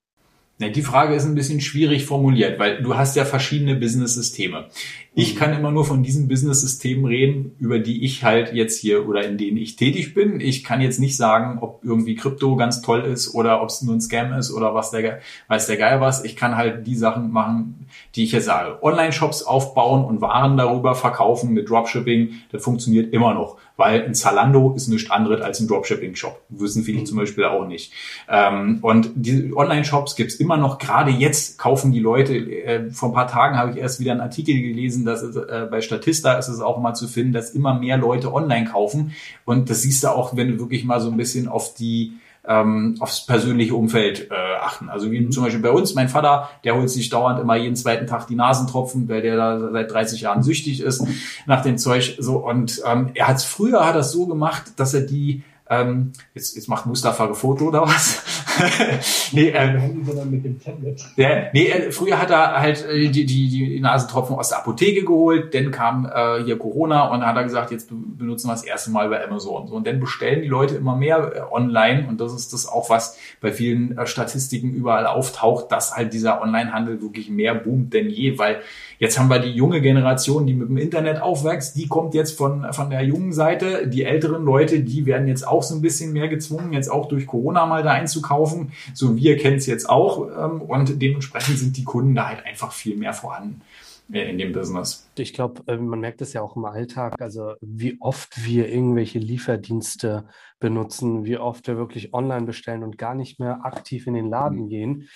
C: Ja, die Frage ist ein bisschen schwierig formuliert, weil du hast ja verschiedene Business-Systeme. Ich kann immer nur von diesen Business-Systemen reden, über die ich halt jetzt hier oder in denen ich tätig bin. Ich kann jetzt nicht sagen, ob irgendwie Krypto ganz toll ist oder ob es nur ein Scam ist oder was der, weiß der Geil was. Ich kann halt die Sachen machen, die ich jetzt sage. Online-Shops aufbauen und Waren darüber verkaufen mit Dropshipping, das funktioniert immer noch weil ein Zalando ist nichts anderes als ein Dropshipping-Shop. Wissen viele mhm. zum Beispiel auch nicht. Ähm, und die Online-Shops gibt's immer noch, gerade jetzt kaufen die Leute, äh, vor ein paar Tagen habe ich erst wieder einen Artikel gelesen, dass äh, bei Statista ist es auch mal zu finden, dass immer mehr Leute online kaufen. Und das siehst du auch, wenn du wirklich mal so ein bisschen auf die ähm, aufs persönliche Umfeld äh, achten. Also wie zum Beispiel bei uns, mein Vater, der holt sich dauernd immer jeden zweiten Tag die Nasentropfen, weil der da seit 30 Jahren süchtig ist nach dem Zeug. So und ähm, er hat früher hat er so gemacht, dass er die ähm, jetzt, jetzt macht Mustafa ein Foto oder was? nee, ähm, mit dem Tablet. Ja, nee, äh, früher hat er halt äh, die, die, die Nasentropfen aus der Apotheke geholt, dann kam äh, hier Corona und dann hat er gesagt, jetzt benutzen wir das erste Mal bei Amazon. So, und dann bestellen die Leute immer mehr äh, online und das ist das auch, was bei vielen äh, Statistiken überall auftaucht, dass halt dieser Onlinehandel wirklich mehr boomt denn je, weil jetzt haben wir die junge Generation, die mit dem Internet aufwächst, die kommt jetzt von, von der jungen Seite. Die älteren Leute, die werden jetzt auch so ein bisschen mehr gezwungen, jetzt auch durch Corona mal da einzukaufen kaufen. So wir kennen es jetzt auch ähm, und dementsprechend sind die Kunden da halt einfach viel mehr vorhanden. in dem Business.
B: Ich glaube, äh, man merkt es ja auch im Alltag, also wie oft wir irgendwelche Lieferdienste benutzen, wie oft wir wirklich online bestellen und gar nicht mehr aktiv in den Laden mhm. gehen,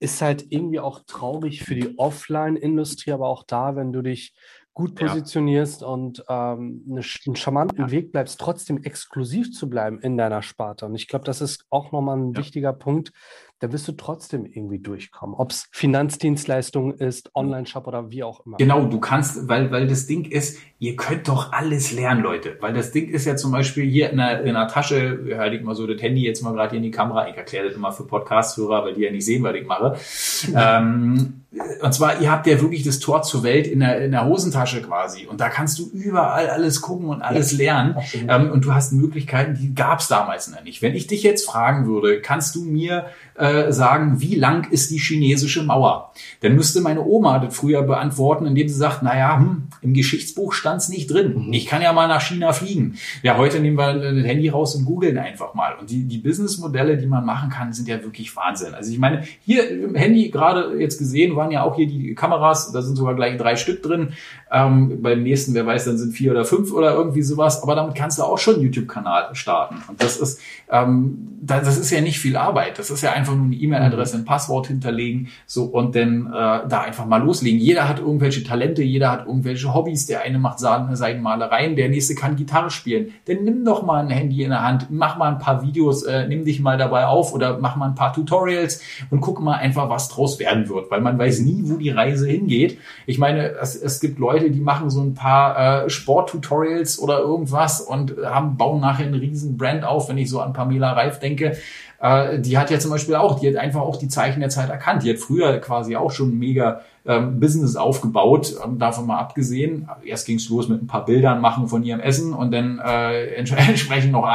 B: ist halt irgendwie auch traurig für die Offline-Industrie, aber auch da, wenn du dich gut positionierst ja. und ähm, eine, einen charmanten ja. Weg bleibst, trotzdem exklusiv zu bleiben in deiner Sparte. Und ich glaube, das ist auch nochmal ein ja. wichtiger Punkt, da wirst du trotzdem irgendwie durchkommen. Ob es Finanzdienstleistungen ist, Online-Shop oder wie auch immer.
C: Genau, du kannst, weil, weil das Ding ist, ihr könnt doch alles lernen, Leute. Weil das Ding ist ja zum Beispiel hier in einer, in einer Tasche, halte ich mal so das Handy jetzt mal gerade in die Kamera. Ich erkläre das immer für Podcast-Hörer, weil die ja nicht sehen, was ich mache. ähm, und zwar, ihr habt ja wirklich das Tor zur Welt in der, in der Hosentasche quasi. Und da kannst du überall alles gucken und alles lernen. Ähm, und du hast Möglichkeiten, die gab es damals noch nicht. Wenn ich dich jetzt fragen würde, kannst du mir äh, sagen, wie lang ist die chinesische Mauer? Dann müsste meine Oma das früher beantworten, indem sie sagt, naja, hm, im Geschichtsbuch stand es nicht drin. Mhm. Ich kann ja mal nach China fliegen. Ja, heute nehmen wir das Handy raus und googeln einfach mal. Und die, die Businessmodelle, die man machen kann, sind ja wirklich Wahnsinn. Also ich meine, hier im Handy gerade jetzt gesehen, waren ja auch hier die Kameras, da sind sogar gleich drei Stück drin. Ähm, beim nächsten, wer weiß, dann sind vier oder fünf oder irgendwie sowas. Aber damit kannst du auch schon einen YouTube-Kanal starten. Und das ist, ähm, das ist ja nicht viel Arbeit. Das ist ja einfach nur eine E-Mail-Adresse, ein Passwort hinterlegen, so und dann äh, da einfach mal loslegen. Jeder hat irgendwelche Talente, jeder hat irgendwelche Hobbys. Der eine macht Seidenmalereien, der nächste kann Gitarre spielen. Dann nimm doch mal ein Handy in der Hand, mach mal ein paar Videos, äh, nimm dich mal dabei auf oder mach mal ein paar Tutorials und guck mal einfach, was draus werden wird, weil man weiß nie, wo die Reise hingeht. Ich meine, es, es gibt Leute, Leute, die machen so ein paar äh, Sport-Tutorials oder irgendwas und haben, bauen nachher einen riesen Brand auf, wenn ich so an Pamela Reif denke. Äh, die hat ja zum Beispiel auch, die hat einfach auch die Zeichen der Zeit erkannt. Die hat früher quasi auch schon mega ähm, Business aufgebaut, ähm, davon mal abgesehen. Erst ging es los mit ein paar Bildern machen von ihrem Essen und dann äh, entsprechend noch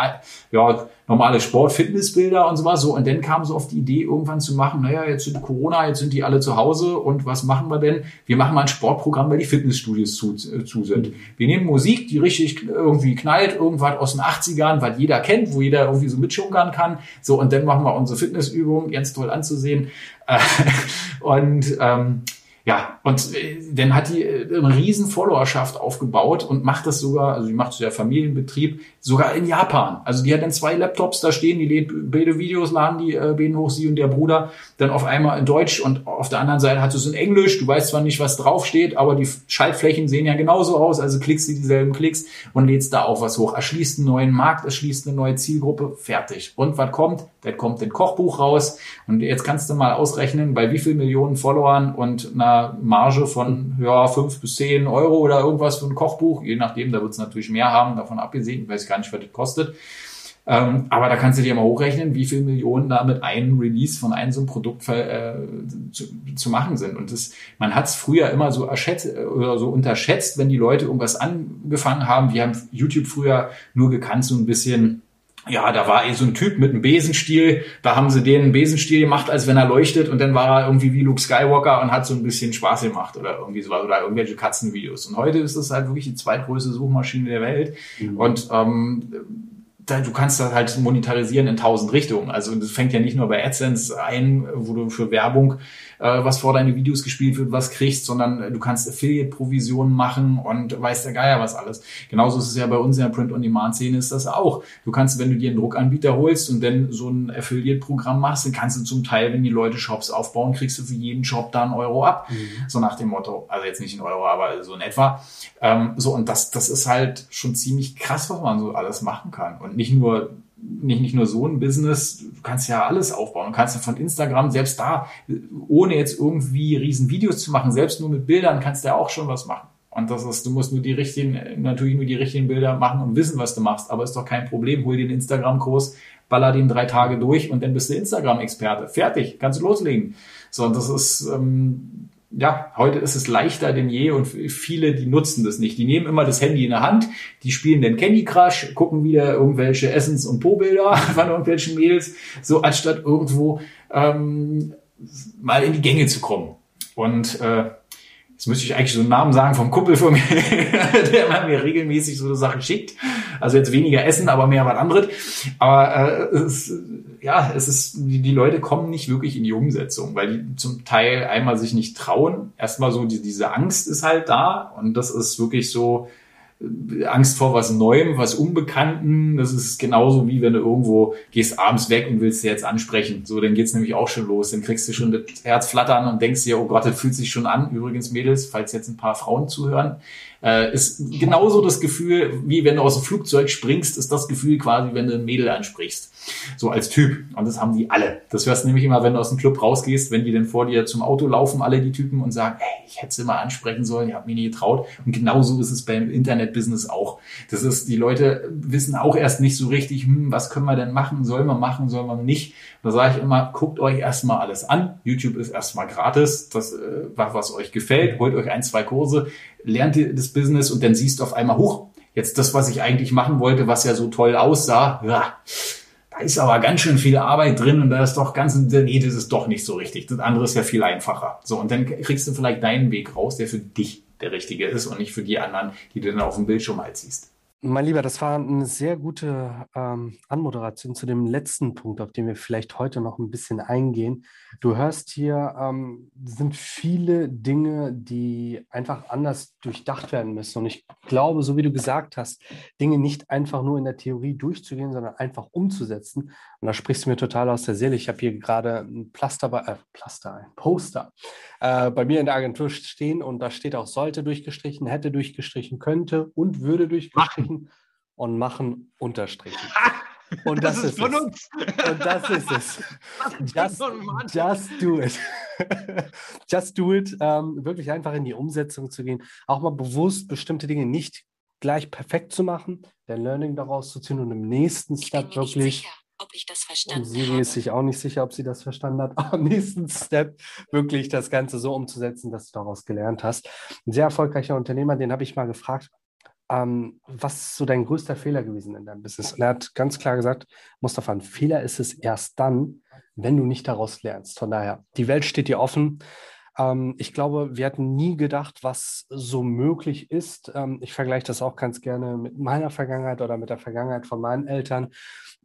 C: ja, normale Sport-Fitnessbilder und sowas. So, und dann kam so auf die Idee, irgendwann zu machen, naja, jetzt sind Corona, jetzt sind die alle zu Hause und was machen wir denn? Wir machen mal ein Sportprogramm, weil die Fitnessstudios zu, äh, zu sind. Wir nehmen Musik, die richtig irgendwie knallt, irgendwas aus den 80ern, was jeder kennt, wo jeder irgendwie so mitschunkern kann. So, und dann machen wir unsere Fitnessübungen, ganz toll anzusehen. und ähm, ja, und äh, dann hat die äh, eine riesen Followerschaft aufgebaut und macht das sogar, also die macht ja Familienbetrieb, sogar in Japan. Also die hat dann zwei Laptops da stehen, die lädt beide Videos, laden die äh, beiden hoch, sie und der Bruder, dann auf einmal in Deutsch und auf der anderen Seite hat es in Englisch. Du weißt zwar nicht, was draufsteht, aber die Schaltflächen sehen ja genauso aus, also klickst du dieselben Klicks und lädst da auch was hoch. Erschließt einen neuen Markt, erschließt eine neue Zielgruppe, fertig. Und was kommt? Da kommt ein Kochbuch raus und jetzt kannst du mal ausrechnen, bei wie viel Millionen Followern und einer Marge von ja, fünf bis zehn Euro oder irgendwas für ein Kochbuch, je nachdem, da wird es natürlich mehr haben, davon abgesehen, ich weiß gar nicht, was das kostet. Ähm, aber da kannst du dir mal hochrechnen, wie viele Millionen da mit einem Release von einem so einem Produkt äh, zu, zu, machen sind. Und das, man hat es früher immer so erschätzt, oder so unterschätzt, wenn die Leute irgendwas angefangen haben. Wir haben YouTube früher nur gekannt, so ein bisschen ja, da war eh so ein Typ mit einem Besenstiel, da haben sie den Besenstiel gemacht, als wenn er leuchtet und dann war er irgendwie wie Luke Skywalker und hat so ein bisschen Spaß gemacht oder irgendwie so oder irgendwelche Katzenvideos. Und heute ist es halt wirklich die zweitgrößte Suchmaschine der Welt mhm. und ähm, da, du kannst das halt monetarisieren in tausend Richtungen. Also das fängt ja nicht nur bei AdSense ein, wo du für Werbung was vor deine Videos gespielt wird, was kriegst, sondern äh, du kannst Affiliate-Provisionen machen und weiß der Geier was alles. Genauso ist es ja bei uns in der Print-on-Demand-Szene ist das auch. Du kannst, wenn du dir einen Druckanbieter holst und dann so ein Affiliate-Programm machst, dann kannst du zum Teil, wenn die Leute Shops aufbauen, kriegst du für jeden Shop da einen Euro ab. Mhm. So nach dem Motto, also jetzt nicht ein Euro, aber so in etwa. Ähm, so, und das, das ist halt schon ziemlich krass, was man so alles machen kann. Und nicht nur nicht, nicht nur so ein Business, du kannst ja alles aufbauen. Du kannst ja von Instagram, selbst da, ohne jetzt irgendwie riesen Videos zu machen, selbst nur mit Bildern kannst du ja auch schon was machen. Und das ist, du musst nur die richtigen, natürlich nur die richtigen Bilder machen und wissen, was du machst. Aber ist doch kein Problem. Hol dir den Instagram-Kurs, baller den drei Tage durch und dann bist du Instagram-Experte. Fertig, kannst du loslegen. So, und das ist, ähm, ja, heute ist es leichter denn je und viele, die nutzen das nicht. Die nehmen immer das Handy in der Hand, die spielen den Candy Crush, gucken wieder irgendwelche Essens- und Po-Bilder von irgendwelchen Mädels, so anstatt irgendwo ähm, mal in die Gänge zu kommen. Und äh, Jetzt müsste ich eigentlich so einen Namen sagen vom Kumpel von mir, der mir regelmäßig so eine Sache schickt. Also jetzt weniger Essen, aber mehr was anderes. Aber äh, es, ja, es ist, die, die Leute kommen nicht wirklich in die Umsetzung, weil die zum Teil einmal sich nicht trauen. Erstmal so die, diese Angst ist halt da und das ist wirklich so, Angst vor was Neuem, was Unbekannten. Das ist genauso wie wenn du irgendwo gehst abends weg und willst dir jetzt ansprechen. So, dann geht's nämlich auch schon los. Dann kriegst du schon das Herz flattern und denkst dir, oh Gott, das fühlt sich schon an. Übrigens, Mädels, falls jetzt ein paar Frauen zuhören, äh, ist genauso das Gefühl, wie wenn du aus dem Flugzeug springst, ist das Gefühl quasi, wenn du ein Mädel ansprichst. So als Typ. Und das haben die alle. Das hörst du nämlich immer, wenn du aus dem Club rausgehst, wenn die denn vor dir zum Auto laufen, alle die Typen und sagen, ey, ich hätte sie mal ansprechen sollen, ich habe mir nie getraut. Und genauso ist es beim Internetbusiness auch. Das ist, die Leute wissen auch erst nicht so richtig, hm, was können wir denn machen, sollen wir machen, sollen wir nicht. Da sage ich immer, guckt euch erstmal alles an. YouTube ist erstmal gratis. Das, äh, was euch gefällt, holt euch ein, zwei Kurse, lernt ihr das Business und dann siehst du auf einmal, hoch, jetzt das, was ich eigentlich machen wollte, was ja so toll aussah, ja, da ist aber ganz schön viel Arbeit drin und da ist doch ganz, nee, das ist doch nicht so richtig. Das andere ist ja viel einfacher. So, und dann kriegst du vielleicht deinen Weg raus, der für dich der richtige ist und nicht für die anderen, die du dann auf dem Bildschirm halt siehst.
B: Mein Lieber, das war eine sehr gute ähm, Anmoderation zu dem letzten Punkt, auf den wir vielleicht heute noch ein bisschen eingehen. Du hörst hier, ähm, sind viele Dinge, die einfach anders durchdacht werden müssen. Und ich glaube, so wie du gesagt hast, Dinge nicht einfach nur in der Theorie durchzugehen, sondern einfach umzusetzen. Und da sprichst du mir total aus der Seele. Ich habe hier gerade ein Plaster, bei, äh, Plaster, ein Poster äh, bei mir in der Agentur stehen und da steht auch sollte durchgestrichen, hätte durchgestrichen, könnte und würde durchgestrichen machen. und machen unterstrichen. Und das, das ist, ist, von es. uns. Und das ist es. Just, just do it. just do it. Ähm, wirklich einfach in die Umsetzung zu gehen. Auch mal bewusst bestimmte Dinge nicht gleich perfekt zu machen, der Learning daraus zu ziehen und im nächsten Step wirklich. Sicher ob ich das verstanden habe. Siri ist sich auch nicht sicher, ob sie das verstanden hat. Aber im nächsten Step wirklich das Ganze so umzusetzen, dass du daraus gelernt hast. Ein sehr erfolgreicher Unternehmer, den habe ich mal gefragt, ähm, was ist so dein größter Fehler gewesen in deinem Business? Und er hat ganz klar gesagt, Mustafa, ein Fehler ist es erst dann, wenn du nicht daraus lernst. Von daher, die Welt steht dir offen. Ähm, ich glaube, wir hatten nie gedacht, was so möglich ist. Ähm, ich vergleiche das auch ganz gerne mit meiner Vergangenheit oder mit der Vergangenheit von meinen Eltern.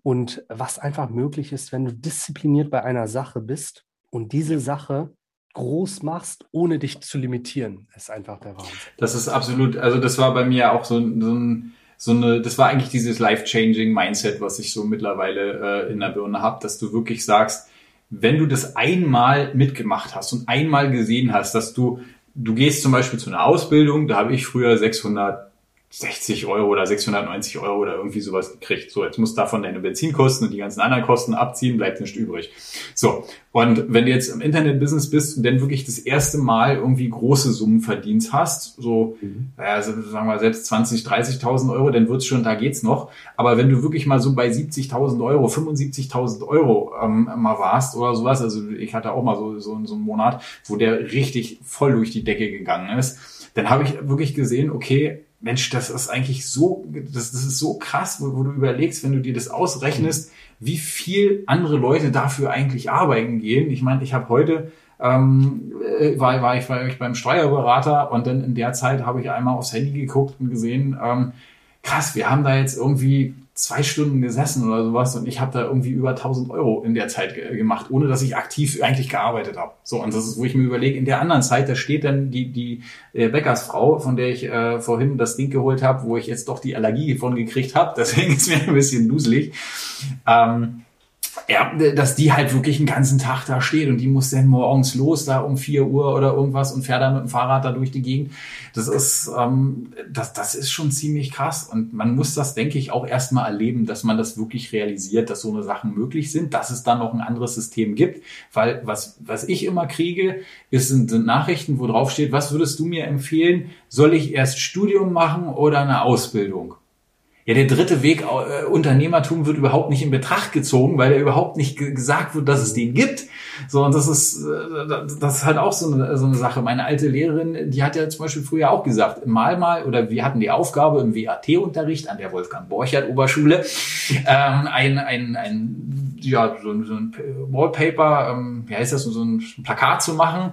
B: Und was einfach möglich ist, wenn du diszipliniert bei einer Sache bist und diese Sache groß machst, ohne dich zu limitieren, ist einfach der Wahnsinn.
C: Das ist absolut, also das war bei mir auch so, so ein so eine, das war eigentlich dieses life-changing Mindset, was ich so mittlerweile äh, in der Birne habe, dass du wirklich sagst, wenn du das einmal mitgemacht hast und einmal gesehen hast, dass du, du gehst zum Beispiel zu einer Ausbildung, da habe ich früher 600 60 Euro oder 690 Euro oder irgendwie sowas gekriegt. So, jetzt musst du davon deine Benzinkosten und die ganzen anderen Kosten abziehen, bleibt nicht übrig. So, und wenn du jetzt im Internet-Business bist und dann wirklich das erste Mal irgendwie große Summen verdient hast, so, mhm. naja, sagen wir selbst 20, 30.000 Euro, dann wird's schon, da geht's noch. Aber wenn du wirklich mal so bei 70.000 Euro, 75.000 Euro ähm, mal warst oder sowas, also ich hatte auch mal so, so, so einen Monat, wo der richtig voll durch die Decke gegangen ist, dann habe ich wirklich gesehen, okay, Mensch, das ist eigentlich so, das, das ist so krass, wo, wo, du überlegst, wenn du dir das ausrechnest, wie viel andere Leute dafür eigentlich arbeiten gehen. Ich meine, ich habe heute ähm, äh, war, war, ich, war ich beim Steuerberater und dann in der Zeit habe ich einmal aufs Handy geguckt und gesehen, ähm, krass, wir haben da jetzt irgendwie zwei Stunden gesessen oder sowas und ich habe da irgendwie über 1000 Euro in der Zeit ge gemacht, ohne dass ich aktiv eigentlich gearbeitet habe. So, und das ist, wo ich mir überlege, in der anderen Zeit, da steht dann die, die äh, Bäckersfrau, von der ich äh, vorhin das Ding geholt habe, wo ich jetzt doch die Allergie von gekriegt habe, deswegen ist mir ein bisschen duselig. Ähm, ja, dass die halt wirklich einen ganzen Tag da steht und die muss dann morgens los, da um vier Uhr oder irgendwas und fährt dann mit dem Fahrrad da durch die Gegend. Das ist, ähm, das, das ist schon ziemlich krass. Und man muss das, denke ich, auch erstmal erleben, dass man das wirklich realisiert, dass so eine Sachen möglich sind, dass es dann noch ein anderes System gibt. Weil was, was ich immer kriege, ist, sind, sind Nachrichten, wo drauf steht, was würdest du mir empfehlen? Soll ich erst Studium machen oder eine Ausbildung? Ja, der dritte Weg äh, Unternehmertum wird überhaupt nicht in Betracht gezogen, weil er überhaupt nicht gesagt wird, dass es den gibt. So, und das ist, äh, das ist halt auch so eine, so eine Sache. Meine alte Lehrerin, die hat ja zum Beispiel früher auch gesagt, mal mal, oder wir hatten die Aufgabe im WAT-Unterricht an der Wolfgang Borchert Oberschule, ähm, ein, ein, ein ja, so, so ein Wallpaper, ähm, wie heißt das, so ein Plakat zu machen,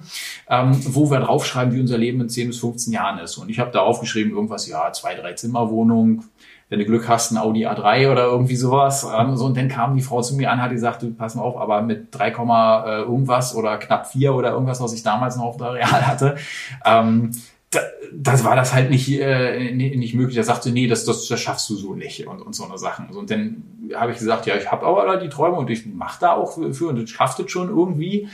C: ähm, wo wir draufschreiben, wie unser Leben in 10 bis 15 Jahren ist. Und ich habe da aufgeschrieben, irgendwas, ja, zwei, drei Zimmerwohnung, wenn du Glück hast, ein Audi A3 oder irgendwie sowas. Ähm, so, und dann kam die Frau zu mir an, hat gesagt, du pass mal auf, aber mit 3, äh, irgendwas oder knapp 4 oder irgendwas, was ich damals noch auf der Real hatte, ähm, das war das halt nicht, äh, nicht möglich. Er sagte, nee, das, das, das schaffst du so nicht und, und so eine Sachen. Und dann habe ich gesagt, ja, ich habe aber die Träume und ich mache da auch für und ich schafft es schon irgendwie.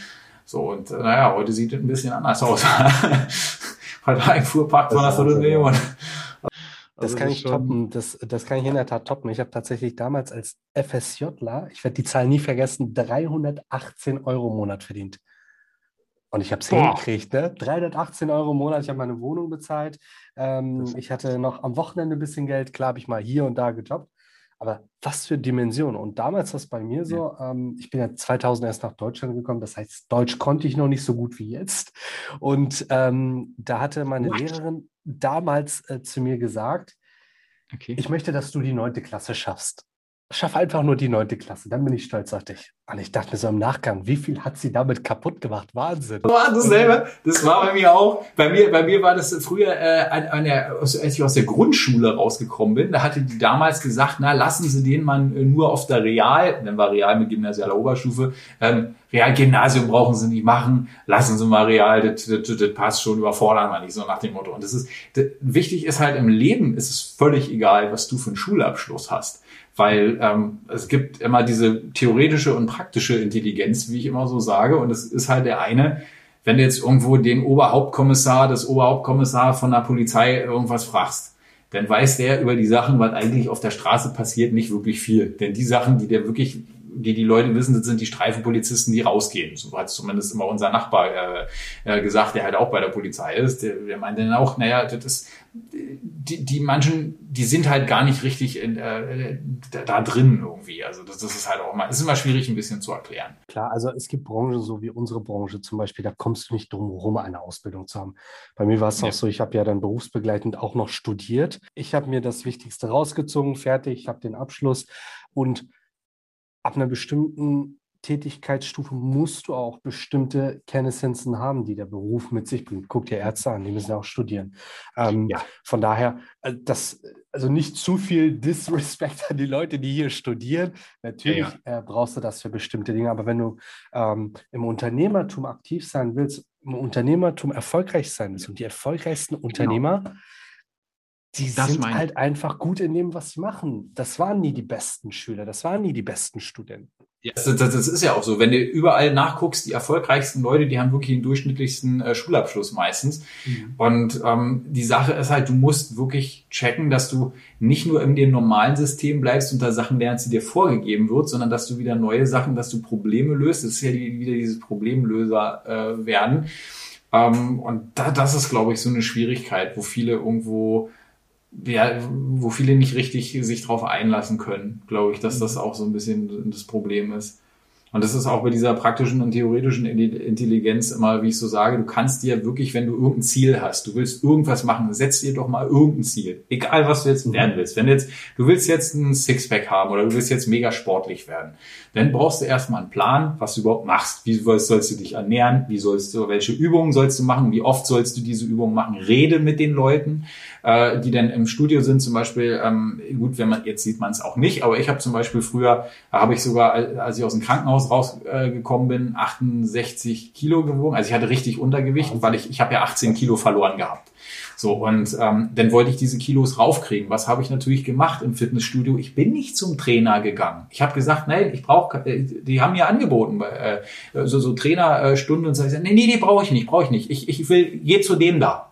C: So, und äh, naja, heute sieht es ein bisschen anders aus. heute war ein Fuhrpark von einer Viertelmillion.
B: Das kann ich toppen. Das, das kann ich in der Tat toppen. Ich habe tatsächlich damals als FSJler, ich werde die Zahl nie vergessen, 318 Euro im Monat verdient. Und ich habe es hingekriegt, ne? 318 Euro im Monat, ich habe meine Wohnung bezahlt. Ähm, ich hatte noch am Wochenende ein bisschen Geld, klar habe ich mal hier und da gejobbt. Aber was für Dimensionen. Und damals war es bei mir so, ja. ähm, ich bin ja 2000 erst nach Deutschland gekommen, das heißt, Deutsch konnte ich noch nicht so gut wie jetzt. Und ähm, da hatte meine What? Lehrerin damals äh, zu mir gesagt, okay. ich möchte, dass du die neunte Klasse schaffst schaff einfach nur die neunte Klasse, dann bin ich stolz auf dich. Und ich dachte mir so im Nachgang, wie viel hat sie damit kaputt gemacht? Wahnsinn.
C: War dasselbe. Das war bei mir auch. Bei mir, bei mir war das früher, äh, an, an der, als ich aus der Grundschule rausgekommen bin, da hatte die damals gesagt, na, lassen Sie den Mann äh, nur auf der Real, dann war Real mit gymnasialer Oberstufe, ähm, Real-Gymnasium brauchen Sie nicht machen, lassen Sie mal Real, das, das, das passt schon, überfordern wir nicht, so nach dem Motto. Und das ist, das, wichtig ist halt im Leben, ist es völlig egal, was du für einen Schulabschluss hast weil ähm, es gibt immer diese theoretische und praktische Intelligenz, wie ich immer so sage, und es ist halt der eine, wenn du jetzt irgendwo den Oberhauptkommissar, das Oberhauptkommissar von der Polizei irgendwas fragst, dann weiß der über die Sachen, was eigentlich auf der Straße passiert, nicht wirklich viel. Denn die Sachen, die der wirklich die die Leute wissen, das sind die Streifenpolizisten, die rausgehen. So hat zumindest immer unser Nachbar äh, äh, gesagt, der halt auch bei der Polizei ist. Der, der meinte dann auch, naja, das ist, die, die manchen, die sind halt gar nicht richtig in, äh, da, da drin irgendwie. Also das, das ist halt auch mal, es ist immer schwierig ein bisschen zu erklären.
B: Klar, also es gibt Branchen so wie unsere Branche zum Beispiel, da kommst du nicht drum herum, eine Ausbildung zu haben. Bei mir war es ja. auch so, ich habe ja dann berufsbegleitend auch noch studiert. Ich habe mir das Wichtigste rausgezogen, fertig, ich habe den Abschluss und ab einer bestimmten Tätigkeitsstufe musst du auch bestimmte Kennessenzen haben, die der Beruf mit sich bringt. Guck dir Ärzte an, die müssen auch studieren. Ähm, ja. Von daher, äh, das, also nicht zu viel Disrespect an die Leute, die hier studieren. Natürlich ja. äh, brauchst du das für bestimmte Dinge, aber wenn du ähm, im Unternehmertum aktiv sein willst, im Unternehmertum erfolgreich sein willst und die erfolgreichsten genau. Die das sind halt einfach gut in dem, was sie machen. Das waren nie die besten Schüler, das waren nie die besten Studenten.
C: Ja, das, das, das ist ja auch so. Wenn du überall nachguckst, die erfolgreichsten Leute, die haben wirklich den durchschnittlichsten äh, Schulabschluss meistens. Mhm. Und ähm, die Sache ist halt, du musst wirklich checken, dass du nicht nur in dem normalen System bleibst und da Sachen lernst, die dir vorgegeben wird, sondern dass du wieder neue Sachen, dass du Probleme löst. Das ist ja die, wieder dieses Problemlöser äh, werden. Ähm, und da, das ist, glaube ich, so eine Schwierigkeit, wo viele irgendwo ja, wo viele nicht richtig sich drauf einlassen können, glaube ich, dass das auch so ein bisschen das Problem ist. Und das ist auch bei dieser praktischen und theoretischen Intelligenz immer, wie ich so sage, du kannst dir wirklich, wenn du irgendein Ziel hast, du willst irgendwas machen, setz dir doch mal irgendein Ziel. Egal, was du jetzt mhm. werden willst. Wenn du jetzt, du willst jetzt ein Sixpack haben oder du willst jetzt mega sportlich werden, dann brauchst du erstmal einen Plan, was du überhaupt machst. Wie sollst du dich ernähren? Wie sollst du, welche Übungen sollst du machen? Wie oft sollst du diese Übungen machen? Rede mit den Leuten äh, die dann im Studio sind, zum Beispiel, ähm, gut, wenn man, jetzt sieht man es auch nicht, aber ich habe zum Beispiel früher, habe ich sogar, als ich aus dem Krankenhaus rausgekommen äh, bin, 68 Kilo gewogen. Also ich hatte richtig Untergewicht, weil ich, ich habe ja 18 Kilo verloren gehabt. So, und ähm, dann wollte ich diese Kilos raufkriegen. Was habe ich natürlich gemacht im Fitnessstudio? Ich bin nicht zum Trainer gegangen. Ich habe gesagt, nein, ich brauche, äh, die haben mir angeboten, äh, so, so Trainerstunden und so. Ich sag, nee, nee, die brauche ich nicht, brauche ich nicht. Ich, ich will, geh zu dem da.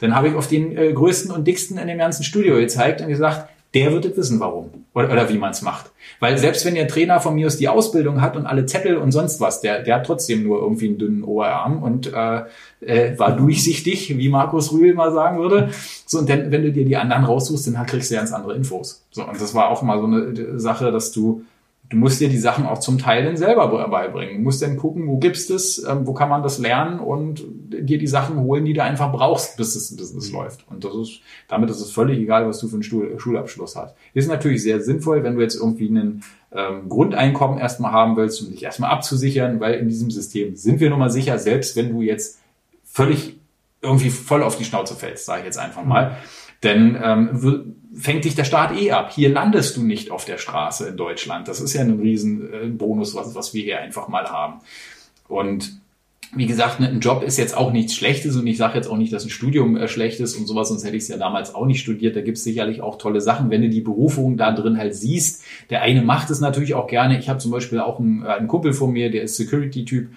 C: Dann habe ich auf den äh, größten und dicksten in dem ganzen Studio gezeigt und gesagt, der wird es wissen, warum oder, oder wie man es macht. Weil selbst wenn der Trainer von mir aus die Ausbildung hat und alle Zettel und sonst was, der, der hat trotzdem nur irgendwie einen dünnen Oberarm und äh, äh, war durchsichtig, wie Markus Rühl mal sagen würde. So, und dann, wenn du dir die anderen raussuchst, dann kriegst du ganz andere Infos. So, und das war auch mal so eine Sache, dass du du musst dir die Sachen auch zum Teil dann selber beibringen. Du musst dann gucken, wo gibt's das, ähm, wo kann man das lernen und dir die Sachen holen, die du einfach brauchst, bis das Business mhm. läuft. Und das ist, damit ist es völlig egal, was du für einen Schulabschluss hast. Ist natürlich sehr sinnvoll, wenn du jetzt irgendwie einen ähm, Grundeinkommen erstmal haben willst, um dich erstmal abzusichern, weil in diesem System sind wir nun mal sicher, selbst wenn du jetzt völlig irgendwie voll auf die Schnauze fällst, sage ich jetzt einfach mal. Denn ähm, fängt dich der Staat eh ab. Hier landest du nicht auf der Straße in Deutschland. Das ist ja ein Riesenbonus, was, was wir hier einfach mal haben. Und wie gesagt, ne, ein Job ist jetzt auch nichts Schlechtes und ich sage jetzt auch nicht, dass ein Studium äh, schlecht ist und sowas, sonst hätte ich es ja damals auch nicht studiert. Da gibt es sicherlich auch tolle Sachen, wenn du die Berufung da drin halt siehst. Der eine macht es natürlich auch gerne. Ich habe zum Beispiel auch einen, äh, einen Kumpel von mir, der ist Security-Typ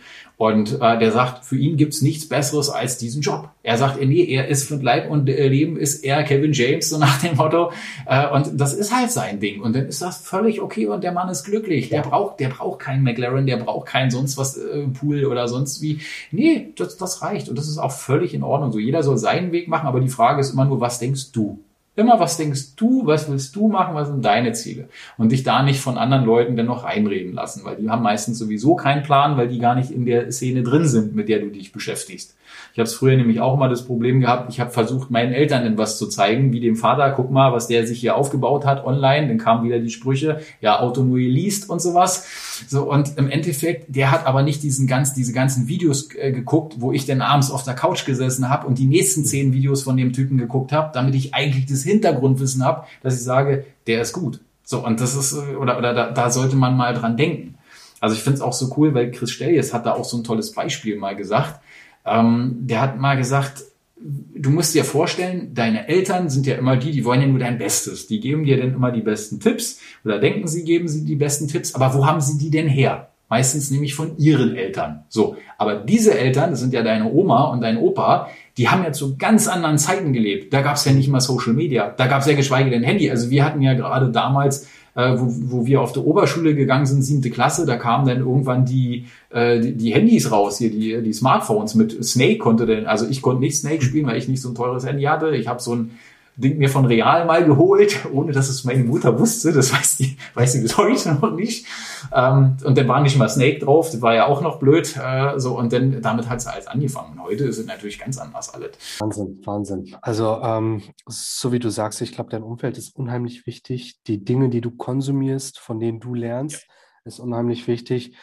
C: und äh, der sagt, für ihn gibt's nichts Besseres als diesen Job. Er sagt, nee, er ist von Leib und äh, Leben ist er Kevin James, so nach dem Motto. Äh, und das ist halt sein Ding. Und dann ist das völlig okay und der Mann ist glücklich. Der braucht, der braucht keinen McLaren, der braucht keinen sonst was äh, Pool oder sonst wie. Nee, das, das reicht. Und das ist auch völlig in Ordnung. So jeder soll seinen Weg machen, aber die Frage ist immer nur, was denkst du? Immer, was denkst du, was willst du machen, was sind deine Ziele? Und dich da nicht von anderen Leuten dann noch reinreden lassen, weil die haben meistens sowieso keinen Plan, weil die gar nicht in der Szene drin sind, mit der du dich beschäftigst. Ich habe es früher nämlich auch immer das Problem gehabt, ich habe versucht, meinen Eltern etwas zu zeigen, wie dem Vater, guck mal, was der sich hier aufgebaut hat online. Dann kamen wieder die Sprüche, ja, Auto nur liest und sowas. So, und im Endeffekt, der hat aber nicht diesen ganz, diese ganzen Videos äh, geguckt, wo ich dann abends auf der Couch gesessen habe und die nächsten zehn Videos von dem Typen geguckt habe, damit ich eigentlich das Hintergrundwissen habe, dass ich sage, der ist gut. So, und das ist, äh, oder, oder da, da sollte man mal dran denken. Also ich finde es auch so cool, weil Chris Stellies hat da auch so ein tolles Beispiel mal gesagt. Ähm, der hat mal gesagt, du musst dir vorstellen, deine Eltern sind ja immer die, die wollen ja nur dein Bestes. Die geben dir dann immer die besten Tipps oder denken sie geben sie die besten Tipps, aber wo haben sie die denn her? Meistens nämlich von ihren Eltern. So, aber diese Eltern, das sind ja deine Oma und dein Opa, die haben ja zu ganz anderen Zeiten gelebt. Da gab es ja nicht mal Social Media, da gab es ja geschweige denn Handy. Also wir hatten ja gerade damals äh, wo, wo wir auf der Oberschule gegangen sind, siebte Klasse, da kamen dann irgendwann die, äh, die, die Handys raus, hier die, die Smartphones mit Snake konnte denn, also ich konnte nicht Snake spielen, weil ich nicht so ein teures Handy hatte. Ich habe so ein Ding mir von Real mal geholt, ohne dass es meine Mutter wusste. Das weiß die, weiß sie bis heute noch nicht. Ähm, und dann war nicht mal Snake drauf, das war ja auch noch blöd. Äh, so und dann damit hat es alles angefangen. Und heute es natürlich ganz anders alles.
B: Wahnsinn, Wahnsinn. Also ähm, so wie du sagst, ich glaube, dein Umfeld ist unheimlich wichtig. Die Dinge, die du konsumierst, von denen du lernst, ja. ist unheimlich wichtig.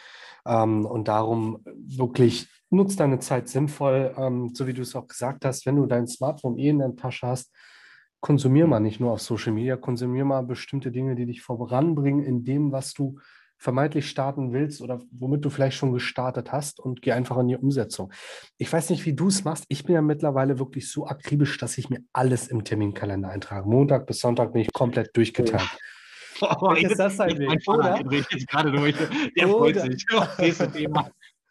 B: Ähm, und darum wirklich nutzt deine Zeit sinnvoll, ähm, so wie du es auch gesagt hast, wenn du dein Smartphone eh in der Tasche hast, konsumier mal nicht nur auf Social Media, konsumier mal bestimmte Dinge, die dich voranbringen in dem, was du vermeintlich starten willst oder womit du vielleicht schon gestartet hast und geh einfach in die Umsetzung. Ich weiß nicht, wie du es machst. Ich bin ja mittlerweile wirklich so akribisch, dass ich mir alles im Terminkalender eintrage. Montag bis Sonntag bin ich komplett durchgeteilt.
C: Oh, ist das ein Weg, oder? Jetzt gerade durch. Der freut sich.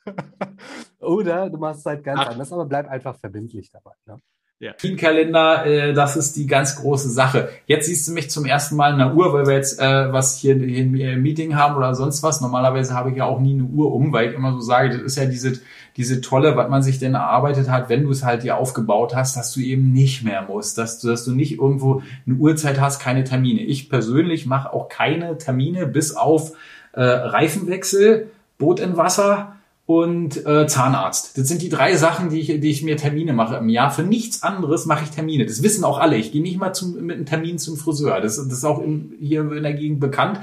B: oder du machst es halt ganz Ach. anders, aber bleib einfach verbindlich dabei. Ne?
C: Ja. Teamkalender, äh, das ist die ganz große Sache. Jetzt siehst du mich zum ersten Mal in der Uhr, weil wir jetzt äh, was hier, hier ein Meeting haben oder sonst was. Normalerweise habe ich ja auch nie eine Uhr um, weil ich immer so sage, das ist ja diese, diese tolle, was man sich denn erarbeitet hat, wenn du es halt dir aufgebaut hast, dass du eben nicht mehr musst, dass du, dass du nicht irgendwo eine Uhrzeit hast, keine Termine. Ich persönlich mache auch keine Termine bis auf äh, Reifenwechsel, Boot in Wasser, und äh, Zahnarzt. Das sind die drei Sachen, die ich, die ich mir Termine mache im Jahr. Für nichts anderes mache ich Termine. Das wissen auch alle. Ich gehe nicht mal zum, mit einem Termin zum Friseur. Das, das ist auch in, hier in der Gegend bekannt.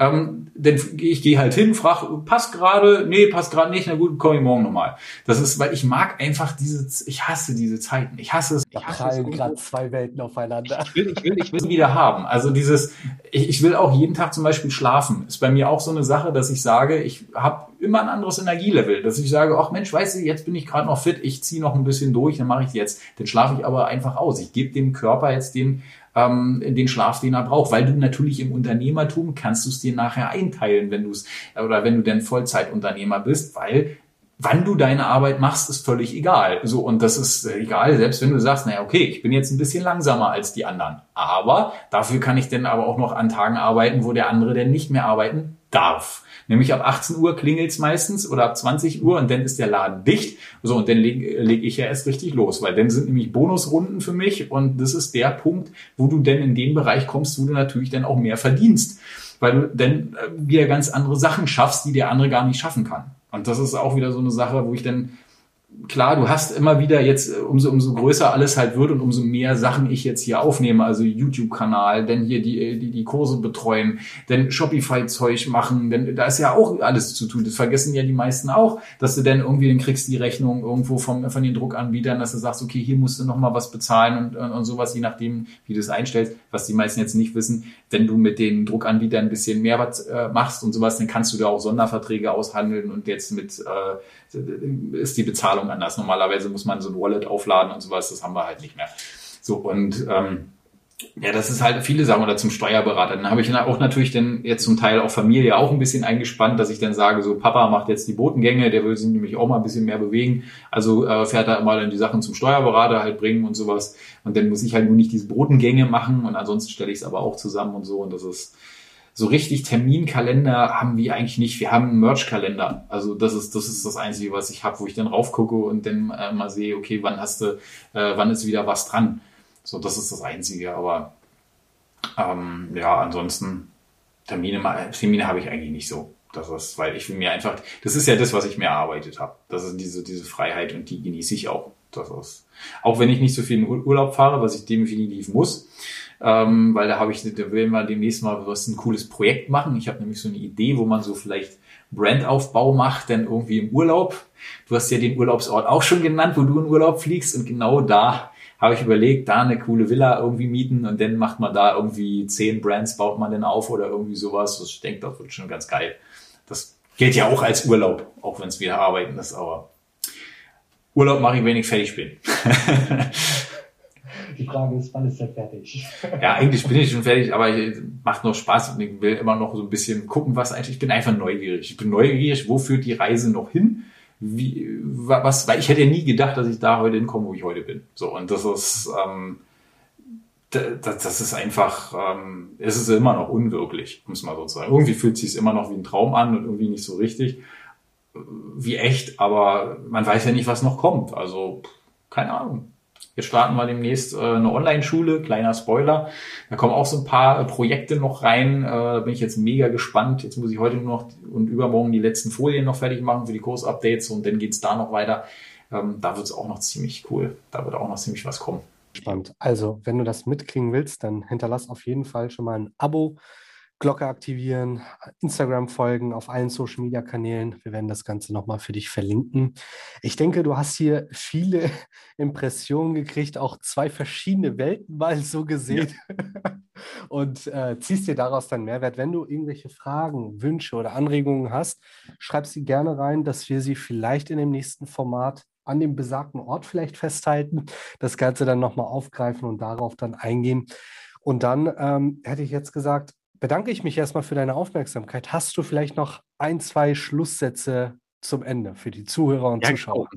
C: Ähm, denn ich gehe halt hin, frage, passt gerade? Nee, passt gerade nicht. Na gut, komme ich morgen nochmal. Das ist, weil ich mag einfach diese, ich hasse diese Zeiten. Ich hasse es.
B: Da prallen gerade zwei Welten aufeinander.
C: Ich will, ich will, ich will wieder haben. Also dieses, ich, ich will auch jeden Tag zum Beispiel schlafen. Ist bei mir auch so eine Sache, dass ich sage, ich habe immer ein anderes Energielevel, dass ich sage, ach Mensch, weißt du, jetzt bin ich gerade noch fit, ich ziehe noch ein bisschen durch, dann mache ich jetzt. Dann schlafe ich aber einfach aus. Ich gebe dem Körper jetzt den ähm, den Schlaf, den er braucht, weil du natürlich im Unternehmertum kannst du es dir nachher einteilen, wenn du es oder wenn du denn Vollzeitunternehmer bist, weil wann du deine Arbeit machst, ist völlig egal. So, und das ist egal, selbst wenn du sagst, naja, okay, ich bin jetzt ein bisschen langsamer als die anderen. Aber dafür kann ich denn aber auch noch an Tagen arbeiten, wo der andere denn nicht mehr arbeiten darf. Nämlich ab 18 Uhr klingelt's meistens oder ab 20 Uhr und dann ist der Laden dicht. So, und dann lege leg ich ja erst richtig los, weil dann sind nämlich Bonusrunden für mich und das ist der Punkt, wo du denn in den Bereich kommst, wo du natürlich dann auch mehr verdienst. weil du dann äh, wieder ganz andere Sachen schaffst, die der andere gar nicht schaffen kann. Und das ist auch wieder so eine Sache, wo ich dann klar, du hast immer wieder jetzt, äh, umso, umso größer alles halt wird und umso mehr Sachen ich jetzt hier aufnehme, also YouTube-Kanal, denn hier die, äh, die, die Kurse betreuen, denn Shopify-Zeug machen, denn da ist ja auch alles zu tun. Das vergessen ja die meisten auch, dass du dann irgendwie, dann kriegst die Rechnung irgendwo vom, von den Druckanbietern, dass du sagst, okay, hier musst du nochmal was bezahlen und, und, und sowas, je nachdem, wie du es einstellst, was die meisten jetzt nicht wissen. Wenn du mit den Druckanbietern ein bisschen mehr was äh, machst und sowas, dann kannst du da auch Sonderverträge aushandeln und jetzt mit, äh, ist die Bezahlung anders. Normalerweise muss man so ein Wallet aufladen und sowas, das haben wir halt nicht mehr. So und ähm, ja, das ist halt viele Sachen oder zum Steuerberater. Dann habe ich auch natürlich dann jetzt zum Teil auch Familie auch ein bisschen eingespannt, dass ich dann sage, so Papa macht jetzt die Botengänge, der will sich nämlich auch mal ein bisschen mehr bewegen. Also äh, fährt er mal dann die Sachen zum Steuerberater halt bringen und sowas. Und dann muss ich halt nur nicht diese Botengänge machen und ansonsten stelle ich es aber auch zusammen und so. Und das ist so richtig Terminkalender haben wir eigentlich nicht. Wir haben einen Merch-Kalender. Also das ist, das ist das Einzige, was ich habe, wo ich dann raufgucke und dann äh, mal sehe, okay, wann hast du, äh, wann ist wieder was dran. So, das ist das Einzige. Aber ähm, ja, ansonsten Termine, Termine habe ich eigentlich nicht so. Das ist, weil ich will mir einfach, das ist ja das, was ich mir erarbeitet habe. Das ist diese, diese Freiheit und die genieße ich auch. Das ist, auch wenn ich nicht so viel in Urlaub fahre, was ich definitiv muss, ähm, weil da habe ich, da will man demnächst mal was ein cooles Projekt machen. Ich habe nämlich so eine Idee, wo man so vielleicht Brandaufbau macht, denn irgendwie im Urlaub. Du hast ja den Urlaubsort auch schon genannt, wo du in Urlaub fliegst und genau da habe ich überlegt, da eine coole Villa irgendwie mieten und dann macht man da irgendwie zehn Brands, baut man dann auf oder irgendwie sowas. Ich denke, das wird schon ganz geil. Das gilt ja auch als Urlaub, auch wenn es wieder arbeiten ist, aber Urlaub mache ich, wenn ich fertig bin.
B: Die Frage ist, wann ist er fertig?
C: Ja, eigentlich bin ich schon fertig, aber macht noch Spaß und ich will immer noch so ein bisschen gucken, was eigentlich. Ich bin einfach neugierig. Ich bin neugierig, wo führt die Reise noch hin? Wie, was, weil ich hätte nie gedacht, dass ich da heute hinkomme, wo ich heute bin. So, und das ist, ähm, das, das ist einfach, ähm, es ist immer noch unwirklich, muss man so sagen. Irgendwie fühlt es sich immer noch wie ein Traum an und irgendwie nicht so richtig wie echt, aber man weiß ja nicht, was noch kommt. Also, keine Ahnung. Wir starten mal demnächst äh, eine Online-Schule, kleiner Spoiler. Da kommen auch so ein paar äh, Projekte noch rein. Äh, da bin ich jetzt mega gespannt. Jetzt muss ich heute nur noch und übermorgen die letzten Folien noch fertig machen für die Kursupdates und dann geht's da noch weiter. Ähm, da wird's auch noch ziemlich cool. Da wird auch noch ziemlich was kommen.
B: Spannend. Also, wenn du das mitkriegen willst, dann hinterlass auf jeden Fall schon mal ein Abo Glocke aktivieren, Instagram folgen, auf allen Social Media Kanälen. Wir werden das Ganze nochmal für dich verlinken. Ich denke, du hast hier viele Impressionen gekriegt, auch zwei verschiedene Welten mal so gesehen. Ja. Und äh, ziehst dir daraus dann Mehrwert. Wenn du irgendwelche Fragen, Wünsche oder Anregungen hast, schreib sie gerne rein, dass wir sie vielleicht in dem nächsten Format an dem besagten Ort vielleicht festhalten, das Ganze dann nochmal aufgreifen und darauf dann eingehen. Und dann ähm, hätte ich jetzt gesagt, bedanke ich mich erstmal für deine Aufmerksamkeit. Hast du vielleicht noch ein, zwei Schlusssätze zum Ende für die Zuhörer und ja, Zuschauer?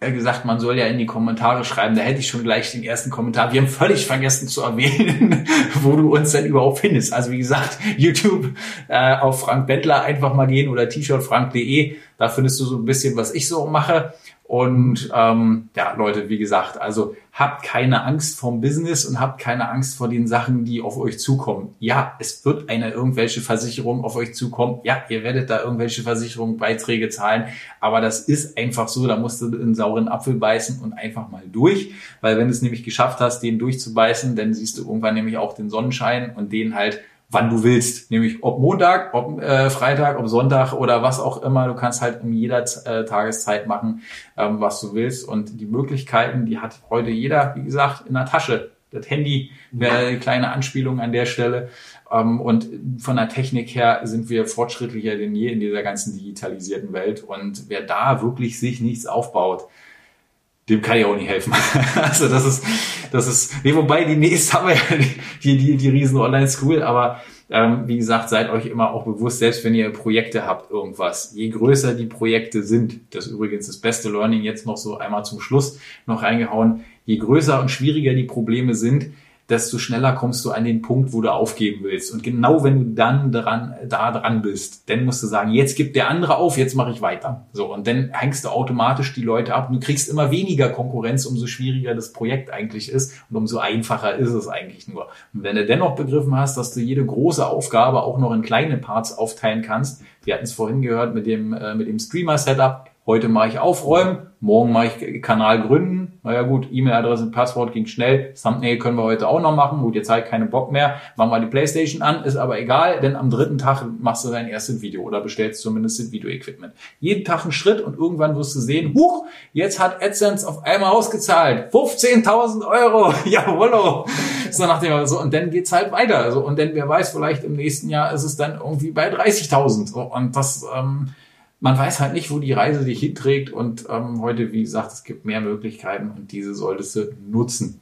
C: Wie gesagt, man soll ja in die Kommentare schreiben. Da hätte ich schon gleich den ersten Kommentar. Wir haben völlig vergessen zu erwähnen, wo du uns denn überhaupt findest. Also wie gesagt, YouTube äh, auf Frank Bendler einfach mal gehen oder t-shirtfrank.de. Da findest du so ein bisschen, was ich so mache. Und ähm, ja, Leute, wie gesagt, also habt keine Angst vom Business und habt keine Angst vor den Sachen, die auf euch zukommen. Ja, es wird eine irgendwelche Versicherung auf euch zukommen. Ja, ihr werdet da irgendwelche Versicherungsbeiträge zahlen, aber das ist einfach so, da musst du einen sauren Apfel beißen und einfach mal durch, weil wenn du es nämlich geschafft hast, den durchzubeißen, dann siehst du irgendwann nämlich auch den Sonnenschein und den halt wann du willst, nämlich ob Montag, ob äh, Freitag, ob Sonntag oder was auch immer. Du kannst halt in jeder äh, Tageszeit machen, ähm, was du willst. Und die Möglichkeiten, die hat heute jeder, wie gesagt, in der Tasche. Das Handy wäre eine kleine Anspielung an der Stelle. Ähm, und von der Technik her sind wir fortschrittlicher denn je in dieser ganzen digitalisierten Welt. Und wer da wirklich sich nichts aufbaut, dem kann ich auch nicht helfen. also das ist, das ist, nee, wobei die nächste haben wir ja die, die, die riesen Online-School, aber ähm, wie gesagt, seid euch immer auch bewusst, selbst wenn ihr Projekte habt, irgendwas, je größer die Projekte sind, das ist übrigens das beste Learning jetzt noch so einmal zum Schluss noch reingehauen, je größer und schwieriger die Probleme sind, desto schneller kommst du an den Punkt, wo du aufgeben willst. Und genau wenn du dann dran, da dran bist, dann musst du sagen, jetzt gibt der andere auf, jetzt mache ich weiter. So, und dann hängst du automatisch die Leute ab. Du kriegst immer weniger Konkurrenz, umso schwieriger das Projekt eigentlich ist und umso einfacher ist es eigentlich nur. Und wenn du dennoch begriffen hast, dass du jede große Aufgabe auch noch in kleine Parts aufteilen kannst, wir hatten es vorhin gehört mit dem, äh, mit dem Streamer-Setup, Heute mache ich aufräumen, morgen mache ich Kanal gründen. Naja gut, E-Mail-Adresse, Passwort ging schnell. Thumbnail können wir heute auch noch machen. Gut, jetzt halt keine Bock mehr. Machen wir die Playstation an, ist aber egal, denn am dritten Tag machst du dein erstes Video oder bestellst zumindest das Video-Equipment. Jeden Tag ein Schritt und irgendwann wirst du sehen, huch, jetzt hat AdSense auf einmal ausgezahlt. 15.000 Euro. Jawollo. So nach dem, so, und dann geht's halt weiter. Also, und dann, wer weiß, vielleicht im nächsten Jahr ist es dann irgendwie bei 30.000. So, und das, ähm, man weiß halt nicht, wo die Reise dich hinträgt und ähm, heute, wie gesagt, es gibt mehr Möglichkeiten und diese solltest du nutzen.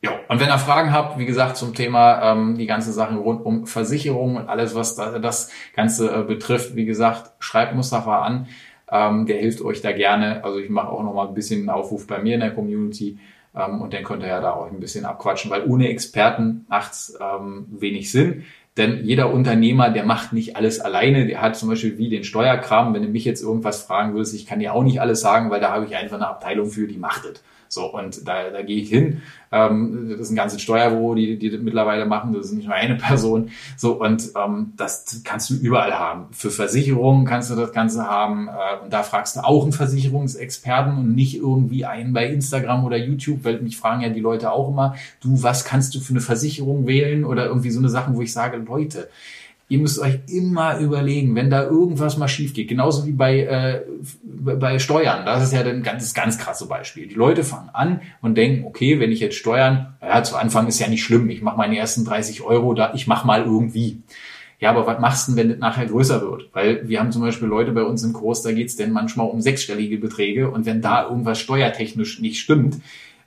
C: Ja, und wenn ihr Fragen habt, wie gesagt, zum Thema ähm, die ganzen Sachen rund um Versicherung und alles, was da, das Ganze äh, betrifft, wie gesagt, schreibt Mustafa an. Ähm, der hilft euch da gerne. Also ich mache auch noch mal ein bisschen einen Aufruf bei mir in der Community ähm, und dann könnt ihr ja da auch ein bisschen abquatschen, weil ohne Experten macht's ähm, wenig Sinn. Denn jeder Unternehmer, der macht nicht alles alleine. Der hat zum Beispiel wie den Steuerkram. Wenn du mich jetzt irgendwas fragen würdest, ich kann dir auch nicht alles sagen, weil da habe ich einfach eine Abteilung für, die macht es. So, und da, da gehe ich hin. Ähm, das ist ein ganzes Steuerbüro, die, die das mittlerweile machen. Das ist nicht nur eine Person. So, und ähm, das kannst du überall haben. Für Versicherungen kannst du das Ganze haben. Äh, und da fragst du auch einen Versicherungsexperten und nicht irgendwie einen bei Instagram oder YouTube, weil mich fragen ja die Leute auch immer, du, was kannst du für eine Versicherung wählen? Oder irgendwie so eine Sachen, wo ich sage, Leute, ihr müsst euch immer überlegen, wenn da irgendwas mal schief geht, genauso wie bei, äh, bei Steuern. Das ist ja ein ganz, ganz krasse Beispiel. Die Leute fangen an und denken, okay, wenn ich jetzt Steuern, ja, zu Anfang ist ja nicht schlimm, ich mache meine ersten 30 Euro, da ich mache mal irgendwie. Ja, aber was machst du denn, wenn das nachher größer wird? Weil wir haben zum Beispiel Leute bei uns im Kurs, da geht's denn manchmal um sechsstellige Beträge und wenn da irgendwas steuertechnisch nicht stimmt,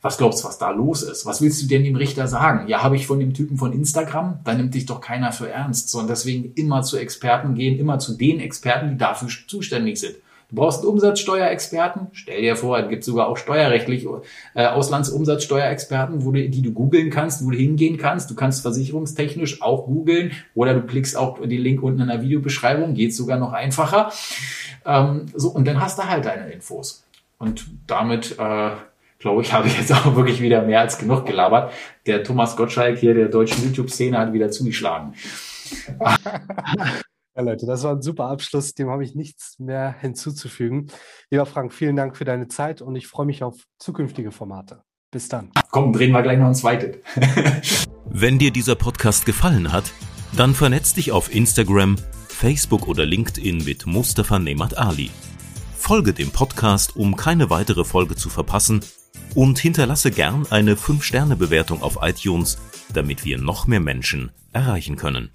C: was glaubst du, was da los ist? Was willst du denn dem Richter sagen? Ja, habe ich von dem Typen von Instagram? Da nimmt dich doch keiner für ernst. Sondern deswegen immer zu Experten gehen, immer zu den Experten, die dafür zuständig sind. Du brauchst einen Umsatzsteuerexperten. Stell dir vor, es gibt sogar auch steuerrechtlich äh, Auslandsumsatzsteuerexperten, wo du, die du googeln kannst, wo du hingehen kannst. Du kannst versicherungstechnisch auch googeln oder du klickst auch den Link unten in der Videobeschreibung. Geht sogar noch einfacher. Ähm, so und dann hast du halt deine Infos. Und damit äh, glaube ich, habe ich jetzt auch wirklich wieder mehr als genug gelabert. Der Thomas Gottschalk hier der deutschen YouTube-Szene hat wieder zugeschlagen.
B: Ja, Leute, das war ein super Abschluss. Dem habe ich nichts mehr hinzuzufügen. Lieber Frank, vielen Dank für deine Zeit und ich freue mich auf zukünftige Formate. Bis dann.
C: Komm, drehen wir gleich noch ein zweites.
A: Wenn dir dieser Podcast gefallen hat, dann vernetz dich auf Instagram, Facebook oder LinkedIn mit Mustafa Nemat Ali. Folge dem Podcast, um keine weitere Folge zu verpassen und hinterlasse gern eine 5-Sterne-Bewertung auf iTunes, damit wir noch mehr Menschen erreichen können.